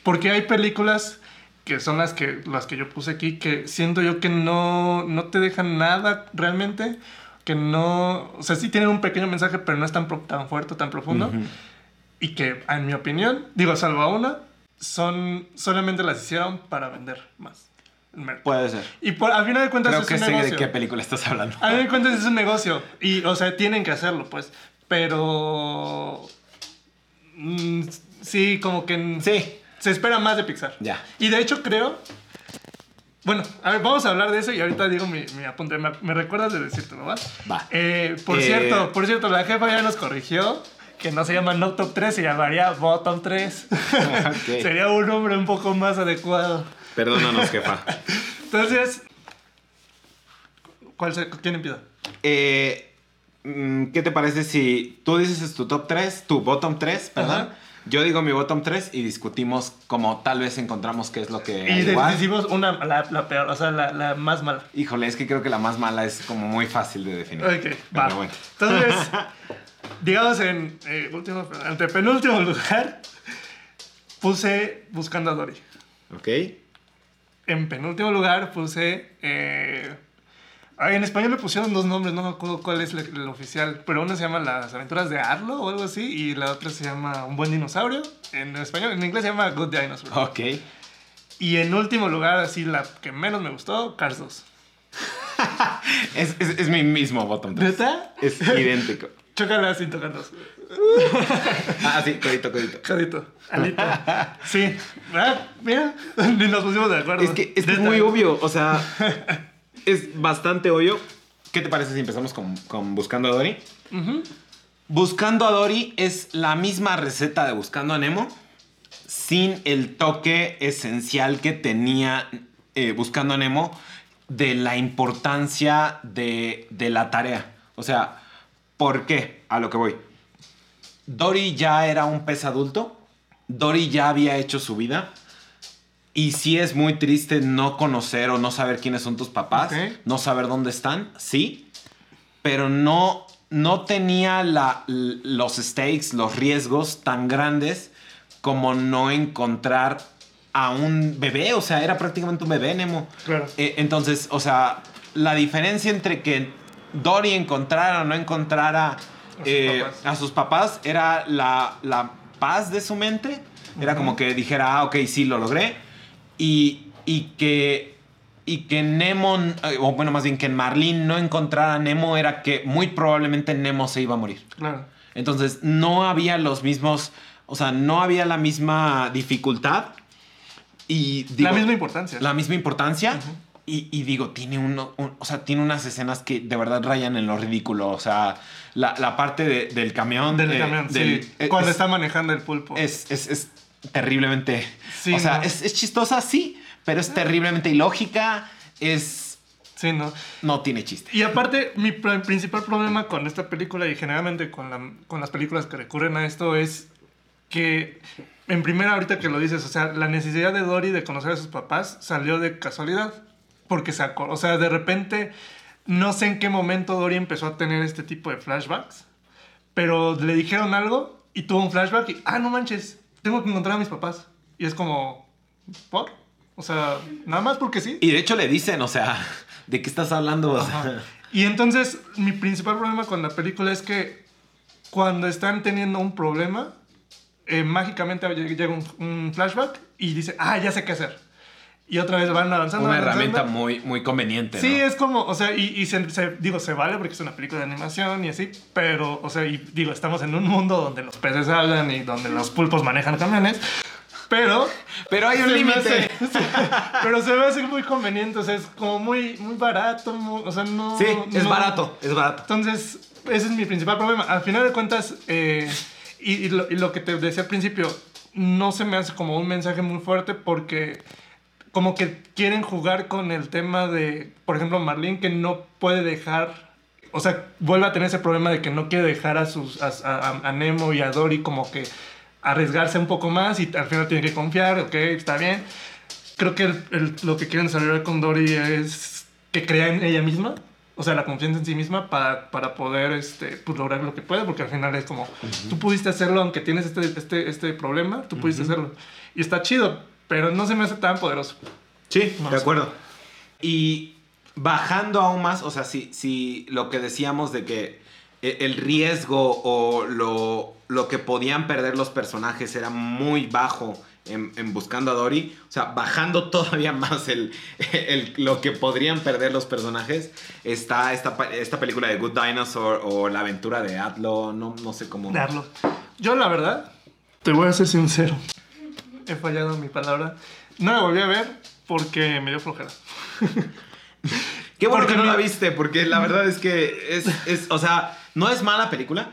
porque hay películas que son las que, las que yo puse aquí que siento yo que no, no te dejan nada realmente. Que no... O sea, sí tienen un pequeño mensaje, pero no es tan, pro- tan fuerte, tan profundo. Ujú. y que, en mi opinión, digo, salvo a una, son solamente las hicieron para vender más. Puede ser. Y por, al final de cuentas Creo es que un sé negocio. de qué película estás hablando. A fin de (laughs) cuentas es un negocio. Y, o sea, tienen que hacerlo, pues. Pero. mm, sí, como que. Sí. Se espera más de Pixar. Ya. Y de hecho, creo. Bueno, a ver, vamos a hablar de eso y ahorita digo mi, mi apunte. Me, me recuerdas de decírtelo, ¿va? Va. Eh, por Eh, cierto, por cierto, la jefa ya nos corrigió que no se llama No Top 3, se llamaría Bottom 3. (laughs) Ok. Sería un nombre un poco más adecuado. Perdónanos, jefa. (laughs) Entonces, ¿cuál se- ¿quién empieza? Eh, mm, ¿Qué te parece si tú dices tu top 3, tu bottom 3, perdón? Ajá. Yo digo mi bottom 3 y discutimos como tal vez encontramos qué es lo que... Y igual. decimos una, la, la peor, o sea, la, la más mala. Híjole, es que creo que la más mala es como muy fácil de definir. Ok, va. bueno. Entonces, (laughs) digamos en eh, último, antepenúltimo lugar, puse Buscando a Dory. Ok. En penúltimo lugar puse... eh, ay, en español le pusieron dos nombres, no me acuerdo cuál es el, oficial, pero uno se llama Las aventuras de Arlo o algo así, y la otra se llama Un buen dinosaurio. En español, en inglés se llama Good Dinosaur. Ok. Y en último lugar, así la que menos me gustó, Cars 2. (laughs) Es, es- es mi mismo bottom 3. ¿Neta? Es idéntico. (laughs) Chócala sin tocarnos. (laughs) Ah, sí, codito, codito. Jadito. Alita. Sí. Ah, mira, ni nos pusimos de acuerdo. Es que, es, que es Neta. muy obvio, o sea, es bastante obvio. ¿Qué te parece si empezamos con, con Buscando a Dory? Buscando a Dory es la misma receta de Buscando a Nemo, sin el toque esencial que tenía eh, Buscando a Nemo de la importancia de, de la tarea. O sea, ¿por qué? A lo que voy. Dory ya era un pez adulto, Dory ya había hecho su vida. Y sí es muy triste no conocer o no saber quiénes son tus papás, no saber dónde están, sí, pero no, no tenía la- los stakes, los riesgos tan grandes como no encontrar a un bebé, o sea, era prácticamente un bebé, Nemo. Claro. Eh, entonces, o sea, la diferencia entre que Dory encontrara o no encontrara eh, a sus papás era la, la paz de su mente. Era como que dijera, ah, ok, sí, lo logré. Y, y que, y que Nemo, eh, o bueno, más bien que Marlene no encontrara a Nemo era que muy probablemente Nemo se iba a morir. Claro. Entonces no había los mismos, o sea, no había la misma dificultad. Y digo, la misma importancia. la misma importancia. y, y digo, tiene, uno, un- o sea, tiene unas escenas que de verdad rayan en lo ridículo. O sea, la, la parte de- del camión. Del eh, camión, del- sí. eh, Cuando es, está manejando el pulpo. es, es- es terriblemente. Sí, o sea, no. es, es chistosa, sí, pero es terriblemente ilógica. Es. Sí, ¿no? No tiene chiste. Y aparte, mi pr- principal problema con esta película y generalmente con, la- con las películas que recurren a esto es que, en primera, ahorita que lo dices, o sea, la necesidad de Dory de conocer a sus papás salió de casualidad. Porque se acor- O sea, de repente, no sé en qué momento Dory empezó a tener este tipo de flashbacks, pero le dijeron algo y tuvo un flashback y, ah, no manches, tengo que encontrar a mis papás. Y es como, ¿por? O sea, nada más porque sí. Y de hecho le dicen, o sea, (laughs) ¿de qué estás hablando? O sea, Ajá. Y entonces, mi principal problema con la película es que cuando están teniendo un problema, eh, mágicamente llega llega un, un flashback y dice, ah, ya sé qué hacer. Y otra vez van avanzando. una avanzando. herramienta muy, muy conveniente. Sí, ¿no? es como, o sea, y, y se, se- digo, se vale porque es una película de animación y así, pero, o sea, y digo, estamos en un mundo donde los peces hablan y donde los pulpos manejan camiones, pero... Pero hay un límite. (laughs) pero se me hace muy conveniente, o sea, es como muy, muy barato, muy- o sea, no... Sí, es no- barato, es barato. entonces, ese es mi principal problema. Al final de cuentas, eh, y, y lo, y lo que te decía al principio, no se me hace como un mensaje muy fuerte porque como que quieren jugar con el tema de, por ejemplo, Marlene que no puede dejar, o sea, vuelve a tener ese problema de que no quiere dejar a, sus, a, a- a Nemo y a Dory como que arriesgarse un poco más y al final tiene que confiar, ok, está bien. Creo que el- el- lo que quieren desarrollar con Dory es que crea en ella misma, o sea, la confianza en sí misma para, para poder este, pues, lograr lo que puede, porque al final es como, tú pudiste hacerlo aunque tienes este, este, este problema, tú pudiste hacerlo. Y está chido, pero no se me hace tan poderoso. Sí, de acuerdo. Y bajando aún más, o sea, si, si lo que decíamos de que e- el riesgo o lo, lo que podían perder los personajes era muy bajo en, en Buscando a Dory. O sea, bajando (laughs) todavía más el, el- lo que podrían perder los personajes, está esta, esta película de Good Dinosaur o La aventura de Atlo, no, no sé cómo... Darlo. Yo, la verdad, te voy a ser sincero. He fallado en mi palabra. No la volví a ver porque me dio flojera. (laughs) Qué bueno Porque que no la viste, porque la verdad es que es, es, o sea, no es mala película,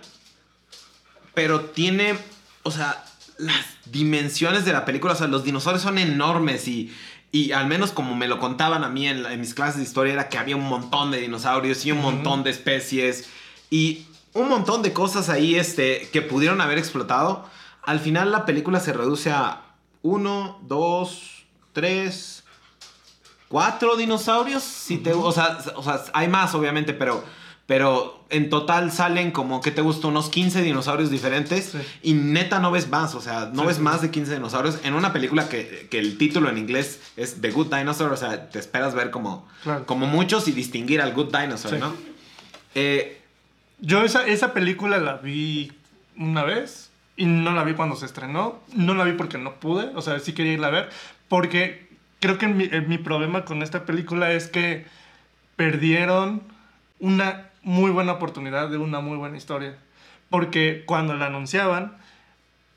pero tiene, o sea, las dimensiones de la película, o sea, los dinosaurios son enormes y, y al menos como me lo contaban a mí en, la- en mis clases de historia, era que había un montón de dinosaurios y un montón de especies y un montón de cosas ahí este, que pudieron haber explotado. Al final la película se reduce a uno, dos, tres, cuatro dinosaurios. Si te, o, sea, o sea, hay más obviamente, pero, pero en total salen como, ¿qué te gusta? Unos 15 dinosaurios diferentes. Sí. Y neta no ves más, o sea, no Sí, ves sí. más de 15 dinosaurios en una película que, que el título en inglés es The Good Dinosaur, o sea, te esperas ver como, Claro. como muchos y distinguir al Good Dinosaur. ¿no? Eh, Yo esa, esa película la vi una vez y no la vi cuando se estrenó. No la vi porque no pude, o sea, sí quería irla a ver. Porque creo que mi, eh, mi problema con esta película es que perdieron una muy buena oportunidad de una muy buena historia. Porque cuando la anunciaban,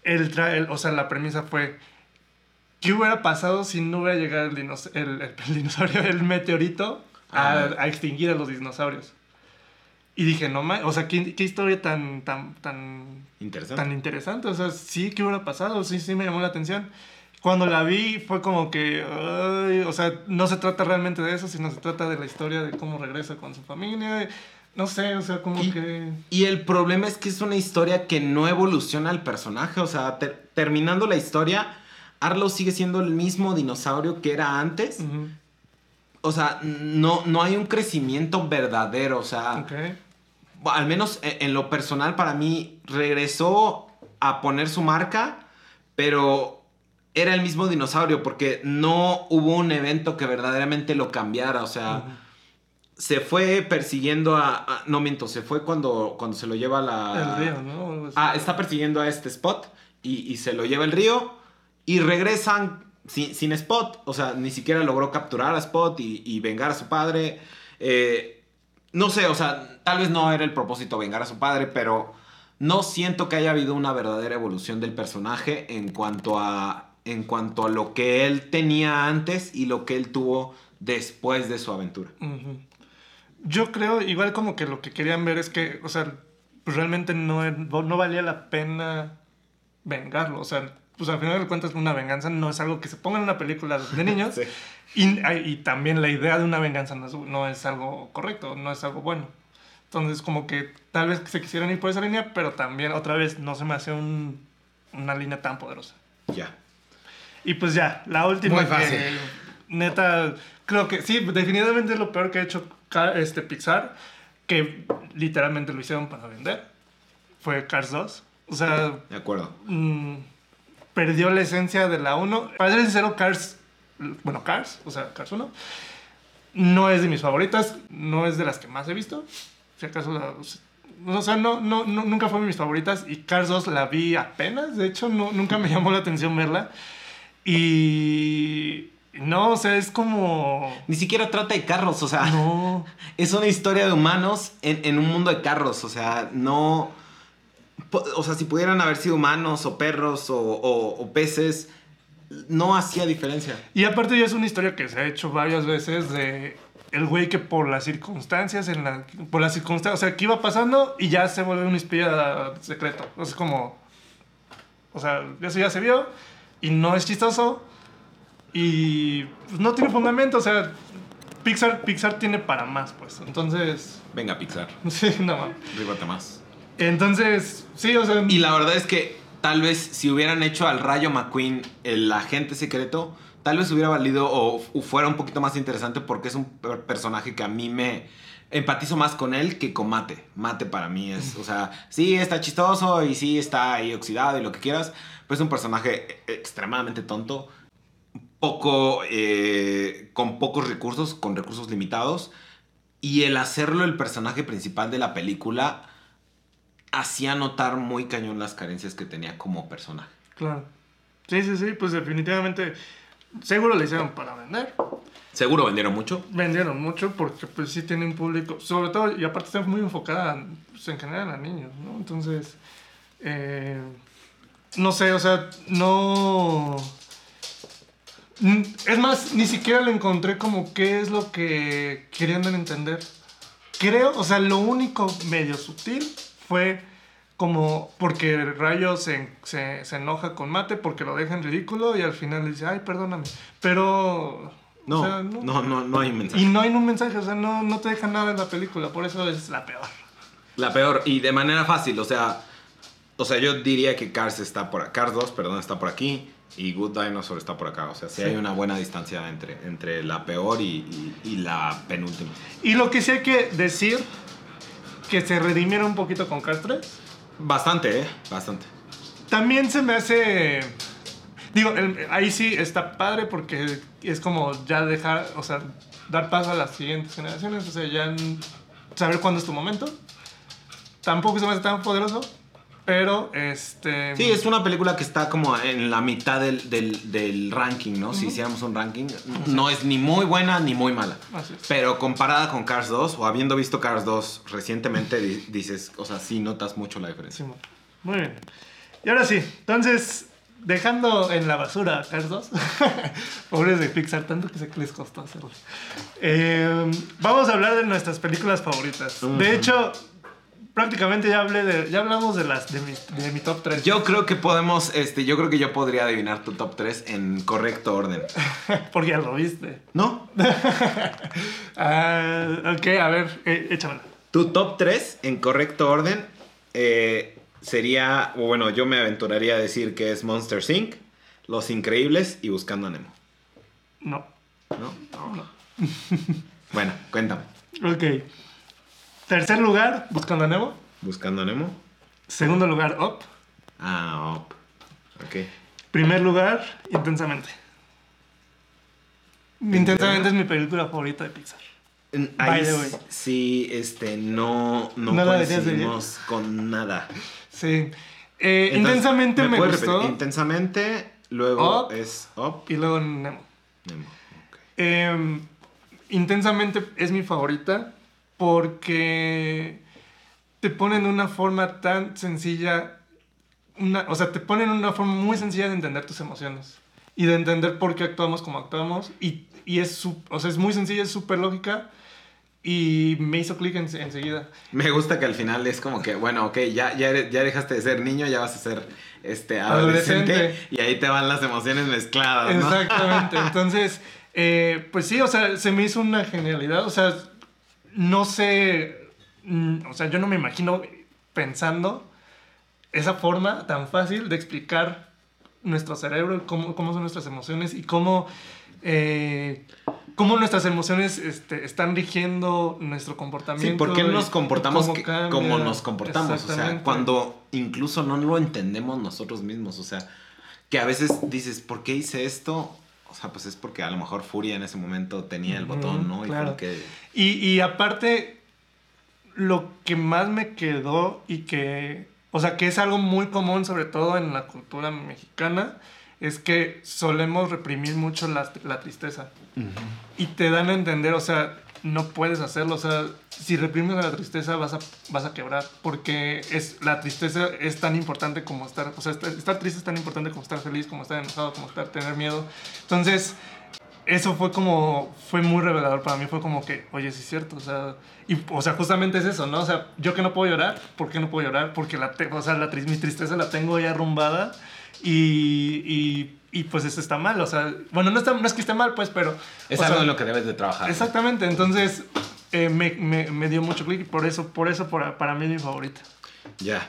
el, o sea, la premisa fue... ¿Qué hubiera pasado si no hubiera llegado el, dinos- el- el- el (laughs) dinosaurio, el meteorito, a, Ah. a extinguir a los dinosaurios? Y dije, no ma- o sea, ¿qué, qué historia tan, tan, tan, interesante. tan interesante. O sea, sí, ¿qué hubiera pasado? Sí, sí, me llamó la atención. Cuando la vi fue como que, ay, o sea, no se trata realmente de eso, sino se trata de la historia de cómo regresa con su familia. No sé, o sea, como Y- que... Y el problema es que es una historia que no evoluciona el personaje. O sea, ter- terminando la historia, Arlo sigue siendo el mismo dinosaurio que era antes. O sea, no, no hay un crecimiento verdadero. O sea, ok. Al menos e- en lo personal para mí, regresó a poner su marca, pero era el mismo dinosaurio porque no hubo un evento que verdaderamente lo cambiara. O sea, se fue persiguiendo a, a- No miento, se fue cuando, cuando se lo lleva la... El río, ¿no? Ah, está persiguiendo a este Spot y, y se lo lleva el río y regresan sin, sin Spot. O sea, ni siquiera logró capturar a Spot y, y vengar a su padre. Eh, no sé, o sea, tal vez no era el propósito vengar a su padre, pero no siento que haya habido una verdadera evolución del personaje en cuanto a, en cuanto a lo que él tenía antes y lo que él tuvo después de su aventura. Yo creo, igual como que lo que querían ver es que, o sea, realmente no, no valía la pena vengarlo. O sea, pues al final de cuentas una venganza no es algo que se ponga en una película de niños. (laughs) Sí. y, y también la idea de una venganza no es, no es algo correcto, no es algo bueno. Entonces como que tal vez se quisieran ir por esa línea, pero también otra vez no se me hace un- una línea tan poderosa. Ya. Y pues ya, la última Muy que, fácil. neta, creo que sí, definitivamente es lo peor que ha hecho este Pixar, que literalmente lo hicieron para vender, fue Cars 2. O sea, De acuerdo. mm, perdió la esencia de la 1. Para ser sincero, Cars, bueno, Cars, o sea, Cars 1, no es de mis favoritas, no es de las que más he visto. Si acaso. O sea, no, no, no- nunca fue de mis favoritas y Cars 2 la vi apenas, de hecho, no, nunca me llamó la atención verla. Y... No, o sea, es como... Ni siquiera trata de carros, o sea... No. (laughs) Es una historia de humanos en, en un mundo de carros, o sea, no... O sea, si pudieran haber sido humanos o perros o, o- o peces, no hacía diferencia. Y aparte ya es una historia que se ha hecho varias veces de el güey que por las circunstancias, en la, por las circunstancias, o sea, que iba pasando y ya se vuelve un espía secreto. Es como, o sea, eso ya se vio y no es chistoso y pues, no tiene fundamento, o sea, Pixar, Pixar tiene para más, pues. Entonces, Venga, Pixar, (laughs) sí, no mames. ríbate más. Entonces, sí, o sea, Y la verdad es que tal vez si hubieran hecho al Rayo McQueen el agente secreto, tal vez hubiera valido o, fuera un poquito más interesante porque es un per- personaje que a mí me empatizo más con él que con Mate. Mate para mí es, o sea, sí está chistoso y sí está ahí oxidado y lo que quieras, pero es un personaje e- extremadamente tonto, poco, eh, con pocos recursos, con recursos limitados. Y el hacerlo el personaje principal de la película hacía notar muy cañón las carencias que tenía como personaje. Claro. Sí, sí, sí, pues definitivamente seguro le hicieron para vender. Seguro vendieron mucho. Vendieron mucho porque pues sí tiene un público, sobre todo, y aparte está muy enfocada pues, en general a niños, ¿no? Entonces, eh, no sé, o sea, no... Es más, ni siquiera le encontré como qué es lo que querían entender. Creo, o sea, lo único medio sutil fue como porque Rayo se, se, se enoja con Mate porque lo deja en ridículo y al final le dice, ay, perdóname. Pero... No, o sea, no, no, no hay mensaje. Y no hay un mensaje, o sea, no, no te deja nada en la película, por eso es la peor. La peor, y de manera fácil, o sea, o sea, yo diría que Cars está por Cars 2, perdón, está por aquí y Good Dinosaur está por acá, o sea, sí, Sí. hay una buena distancia entre, entre la peor y, y- y la penúltima. Y lo que sí hay que decir, que se redimiera un poquito con Cars 3, Bastante, ¿eh? Bastante. también se me hace... Digo, el- ahí sí está padre porque es como ya dejar, o sea, dar paso a las siguientes generaciones, o sea, ya n- saber cuándo es tu momento. Tampoco se me hace tan poderoso, pero este... Sí, es una película que está como en la mitad del, del- del ranking, ¿no? Si hiciéramos un ranking, no es ni muy buena ni muy mala. Así es. Pero comparada con Cars 2, o habiendo visto Cars 2 recientemente, di- dices, o sea, sí notas mucho la diferencia. Simón. Muy bien. Y ahora sí, entonces, dejando en la basura Cars 2, (laughs) pobres de Pixar, tanto que sé que les costó hacerlo. Eh, vamos a hablar de nuestras películas favoritas. De hecho, prácticamente ya hablé de, ya hablamos de las de mi, de mi top 3. Yo creo que podemos, este, yo creo que yo podría adivinar tu top 3 en correcto orden. (laughs) Porque ya lo viste. ¿No? (laughs) Ah, ok, a ver, eh, échamela. Tu top 3 en correcto orden eh, sería, o bueno, yo me aventuraría a decir que es Monster Inc., Los Increíbles y Buscando a Nemo. No. ¿No? no. Bueno, cuéntame. Ok. Tercer lugar, Buscando a Nemo. Buscando a Nemo. Segundo lugar, Up. Ah, op. Ok. Primer lugar, Intensamente. Intensamente es mi película favorita de Pixar. Ahí the s- way. sí, este, no, no, ¿No coincidimos con nada. Sí. Eh, Entonces, intensamente me, puedes gustó. repetir? Intensamente, luego Up. es Up. Y luego Nemo. Nemo. ok. Eh, intensamente es mi favorita porque te ponen una forma tan sencilla. Una, o sea, te ponen una forma muy sencilla de entender tus emociones. Y de entender por qué actuamos como actuamos. Y, y es, o sea, es muy sencilla, es súper lógica. Y me hizo clic en- enseguida. Me gusta que al final es como que, bueno, ok, ya, ya, eres- ya dejaste de ser niño, ya vas a ser este, adolescente, Adolescente. y ahí te van las emociones mezcladas, ¿no? Exactamente. Entonces, eh, pues sí, o sea, se me hizo una genialidad. O sea, no sé, mm, o sea, yo no me imagino pensando esa forma tan fácil de explicar nuestro cerebro, cómo, cómo son nuestras emociones y cómo, eh, cómo nuestras emociones este, están rigiendo nuestro comportamiento. Sí, ¿por qué nos comportamos que- como nos comportamos? O sea, cuando incluso no lo entendemos nosotros mismos. O sea, que a veces dices, ¿por qué hice esto? O sea, pues es porque a lo mejor Furia en ese momento tenía el botón, ¿no? Y claro. Y, y aparte, lo que más me quedó y que, o sea, que es algo muy común, sobre todo en la cultura mexicana, es que solemos reprimir mucho la, la tristeza. Y te dan a entender, o sea, no puedes hacerlo, o sea, si reprimes la tristeza vas a, vas a quebrar, porque es, la tristeza es tan importante como estar, o sea, estar, estar triste es tan importante como estar feliz, como estar enojado, como estar, tener miedo. Entonces, eso fue como, fue muy revelador para mí, fue como que, oye, sí es cierto, o sea, y, o sea, justamente es eso, ¿no? O sea, yo que no puedo llorar, ¿por qué no puedo llorar? Porque la, o sea, la, mi tristeza la tengo ya arrumbada y, y, y, pues eso está mal, o sea, bueno, no, está, no es que esté mal, pues, pero... Es algo sea, en lo que debes de trabajar. Exactamente, entonces eh, me, me, me dio mucho clic y por eso, por eso para, para mí es mi favorita. Ya.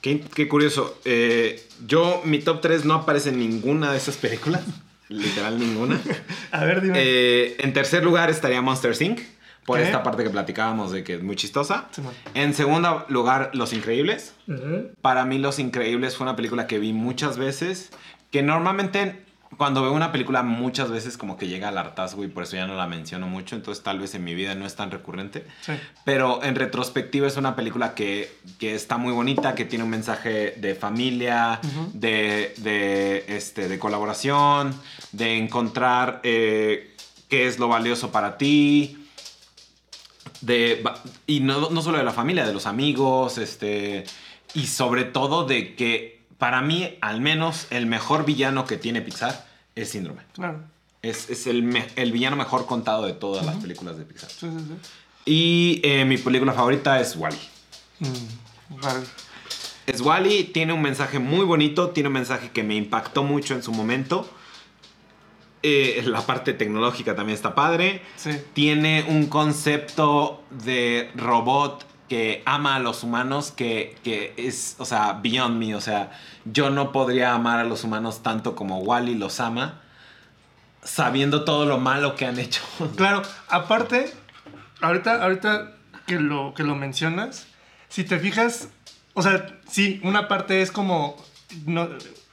Qué, qué curioso. Eh, yo, mi top 3 no aparece en ninguna de esas películas. (laughs) Literal ninguna. A ver, dime. Eh, en tercer lugar estaría Monster Inc. Por ¿Qué? esta parte que platicábamos de que es muy chistosa. En segundo lugar, Los Increíbles. Para mí, Los Increíbles fue una película que vi muchas veces. Que normalmente cuando veo una película muchas veces como que llega al hartazgo y por eso ya no la menciono mucho, entonces tal vez en mi vida no es tan recurrente. Sí. Pero en retrospectiva es una película que, que está muy bonita, que tiene un mensaje de familia, de, de, este, de colaboración, de encontrar eh, qué es lo valioso para ti. De, y no, no solo de la familia, de los amigos, este, y sobre todo de que para mí, al menos, el mejor villano que tiene Pixar es Síndrome. Claro. Es, es el, me- el villano mejor contado de todas las películas de Pixar. Sí, sí, sí. Y eh, mi película favorita es Wally. Mm, vale. Es Wally, tiene un mensaje muy bonito, tiene un mensaje que me impactó mucho en su momento. Eh, la parte tecnológica también está padre. Sí. Tiene un concepto de robot que ama a los humanos que, que es, o sea, beyond me. O sea, yo no podría amar a los humanos tanto como Wally los ama, sabiendo todo lo malo que han hecho. (laughs) Claro, aparte, ahorita, ahorita que lo, que lo mencionas, si te fijas, o sea, sí, una parte es como, no,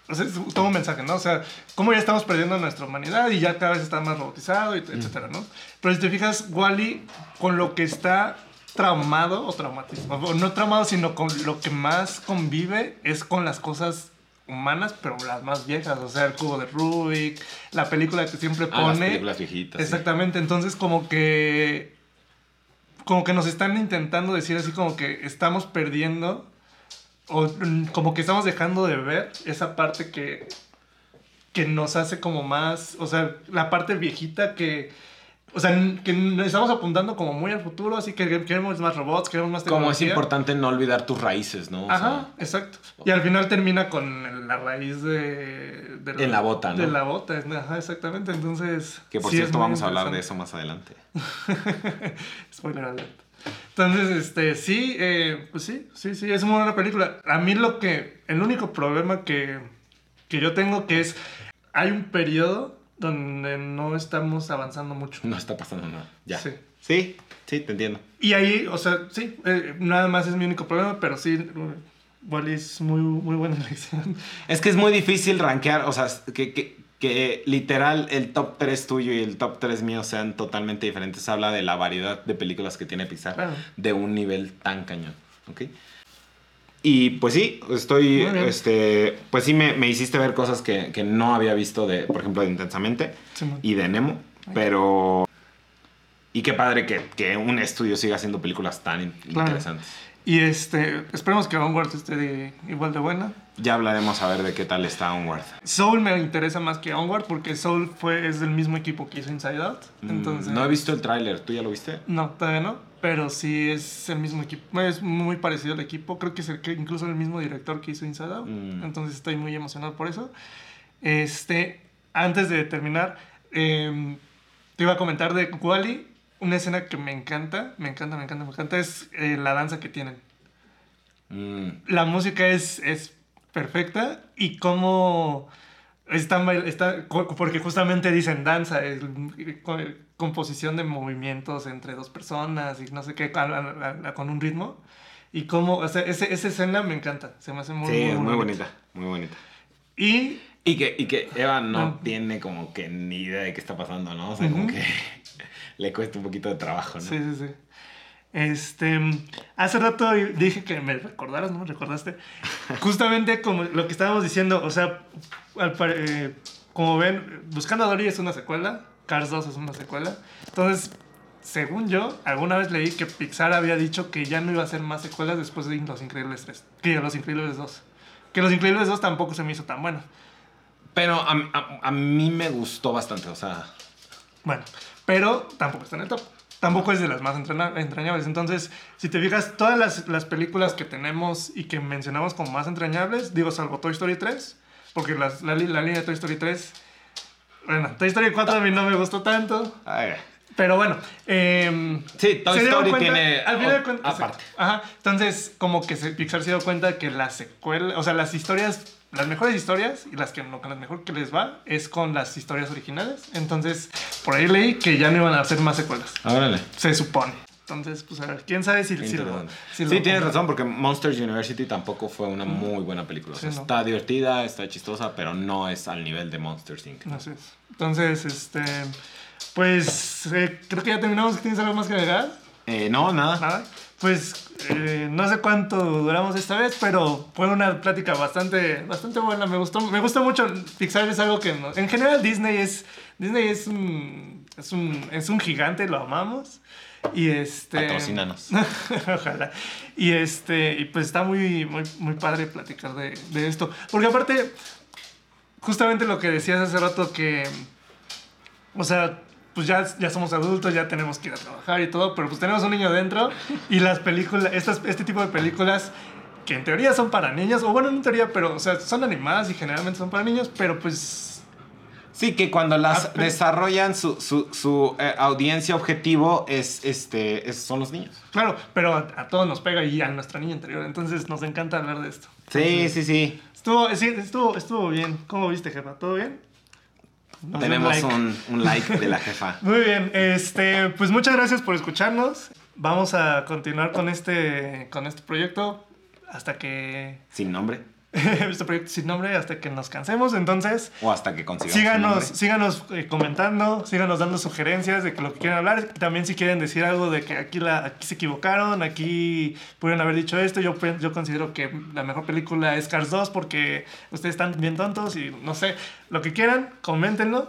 o sea, es todo un mensaje, ¿no? O sea, cómo ya estamos perdiendo nuestra humanidad y ya cada vez está más robotizado, y etcétera, ¿no? Pero si te fijas, Wally, con lo que está traumado o traumatizado, o no traumado, sino con lo que más convive es con las cosas humanas, pero las más viejas, o sea, el cubo de Rubik, la película que siempre Ah, las pone. películas viejitas. sí. Exactamente, entonces como que como que nos están intentando decir así como que estamos perdiendo o mm, como que estamos dejando de ver esa parte que que nos hace como más, o sea, la parte viejita que o sea, que estamos apuntando como muy al futuro, así que queremos más robots, queremos más Como es tecnología. importante no olvidar tus raíces, ¿no? O sea, Ajá, exacto. Y al final termina con la raíz de... de En la bota, ¿no? De la bota, ajá, exactamente. Entonces... que por sí cierto vamos a hablar de eso más adelante. (laughs) Spoiler alert. Entonces, este, sí, eh, pues sí, sí, sí, es muy buena película. A mí lo que, el único problema que, que yo tengo que es, hay un periodo donde no estamos avanzando mucho. No está pasando nada. Ya. Sí. Sí, sí, te entiendo. Y ahí, o sea, sí, eh, nada más es mi único problema, pero sí, Wally es muy, muy buena (laughs) elección. Es que es muy difícil rankear, o sea, que, que, que literal el top 3 tuyo y el top 3 mío sean totalmente diferentes. Habla de la variedad de películas que tiene Pixar Claro. de un nivel tan cañón, ¿ok? Y pues sí, estoy, este, pues sí me, me hiciste ver cosas que, que no había visto de, por ejemplo, de Intensamente y de Nemo, pero... Y qué padre que, que un estudio siga haciendo películas tan Claro. interesantes. Y este, esperemos que Onward esté de- igual de buena. Ya hablaremos a ver de qué tal está Onward. Soul me interesa más que Onward porque Soul fue, es del mismo equipo que hizo Inside Out. Entonces, Mm, no he visto el tráiler, ¿tú ya lo viste? No, todavía no. Pero sí es el mismo equipo. Es muy parecido al equipo. Creo que es el incluso el mismo director que hizo Inside Out. Mm. Entonces estoy muy emocionado por eso. Este, antes de terminar, em, te iba a comentar de Wally. Una escena que me encanta, me encanta, me encanta, me encanta, es eh, la danza que tienen. Mm, La música es, es perfecta y cómo están está, porque justamente dicen danza, es co- composición de movimientos entre dos personas y no sé qué, a- a- a- con un ritmo. Y cómo, o sea, ese- esa escena me encanta, se me hace muy, sí, es muy bonita. bonita, muy bonita. Y Y que, y que Eva no Ah. tiene como que ni idea de qué está pasando, ¿no? O sea, como que (laughs) le cuesta un poquito de trabajo, ¿no? Sí, sí, sí. Este, hace rato dije que me recordaras, ¿no me recordaste? Justamente como lo que estábamos diciendo, o sea, al eh, como ven, Buscando a Dory es una secuela, Cars 2 es una secuela. Entonces, según yo, alguna vez leí que Pixar había dicho que ya no iba a hacer más secuelas después de Los Increíbles 3, que Los Increíbles 2. Que Los Increíbles 2 tampoco se me hizo tan bueno. Pero a, a- a mí me gustó bastante, o sea... Bueno, pero tampoco está en el top. Tampoco es de las más entrañables. Entonces, si te fijas, todas las, las películas que tenemos y que mencionamos como más entrañables, digo, salvo Toy Story 3, porque las- la, la línea de Toy Story 3, bueno, Toy Story 4 a mí no me gustó tanto, ay, pero bueno. em, Sí, Toy Story cuenta- tiene Al final de cuentas, aparte. Ajá, entonces, como que se- Pixar se dio cuenta que la secuela, o sea, las historias, las mejores historias y las que no, con las mejor que les va es con las historias originales. Entonces, por ahí leí que ya no iban a hacer más secuelas. Órale. Se supone. Entonces, pues a ver, quién sabe si, si lo, si lo sí, tienes razón, porque Monsters University tampoco fue una muy buena película. O sea, Sí, no. Está divertida, está chistosa, pero no es al nivel de Monsters Inc. Así es. Entonces, este. Pues eh, creo que ya terminamos. ¿Tienes algo más que agregar? Eh, no, nada. Nada. Pues eh, no sé cuánto duramos esta vez, pero fue una plática bastante, bastante buena. Me gustó, me gustó mucho. Pixar es algo que no- en general Disney es Disney es un es un es un gigante, lo amamos. Y este Patrocínanos. (laughs) Ojalá. Y este y pues está muy muy muy padre platicar de, de esto, porque aparte justamente lo que decías hace rato que o sea, pues ya, ya somos adultos, ya tenemos que ir a trabajar y todo, pero pues tenemos un niño dentro y las películas, estas, este tipo de películas que en teoría son para niños, o bueno, no en teoría, pero o sea, son animadas y generalmente son para niños, pero pues Sí, que cuando las Ah, desarrollan su, su, su, eh, audiencia objetivo es, este, es- son los niños. claro, pero a, a todos nos pega y a nuestra niña interior, entonces nos encanta hablar de esto. Sí, sí, sí. Estuvo, sí, estuvo, estuvo bien. ¿Cómo viste, jefa? ¿Todo bien? Nos Tenemos like. un, un like de la jefa. (laughs) Muy bien, este, pues muchas gracias por escucharnos. Vamos a continuar con este, con este proyecto hasta que Sin nombre. (laughs) este proyecto sin nombre hasta que nos cansemos. Entonces, O hasta que consigamos síganos, síganos eh, comentando, síganos dando sugerencias de que lo que quieran hablar. También si quieren decir algo de que aquí, la, aquí se equivocaron, aquí pudieron haber dicho esto. Yo, yo considero que la mejor película es Cars 2 porque ustedes están bien tontos y no sé, lo que quieran, coméntenlo.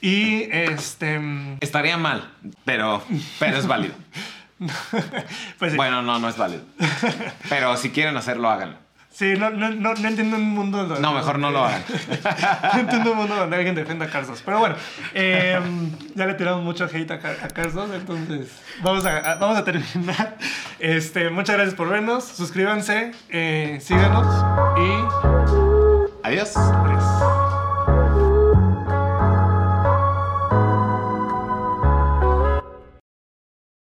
Y este... Estaría mal, pero, pero es válido. (laughs) Pues sí. Bueno, no, no es válido. (laughs) Pero si quieren hacerlo, háganlo. Sí, no, no, no, no entiendo un mundo donde... No, mejor no lo hagan. (laughs) no entiendo un mundo donde alguien defienda a Cars 2. Pero bueno, eh, ya le tiramos mucho hate a, Car- a Cars 2, entonces vamos a, a- vamos a terminar. Este, muchas gracias por vernos. Suscríbanse, eh, síganos y Adiós. adiós.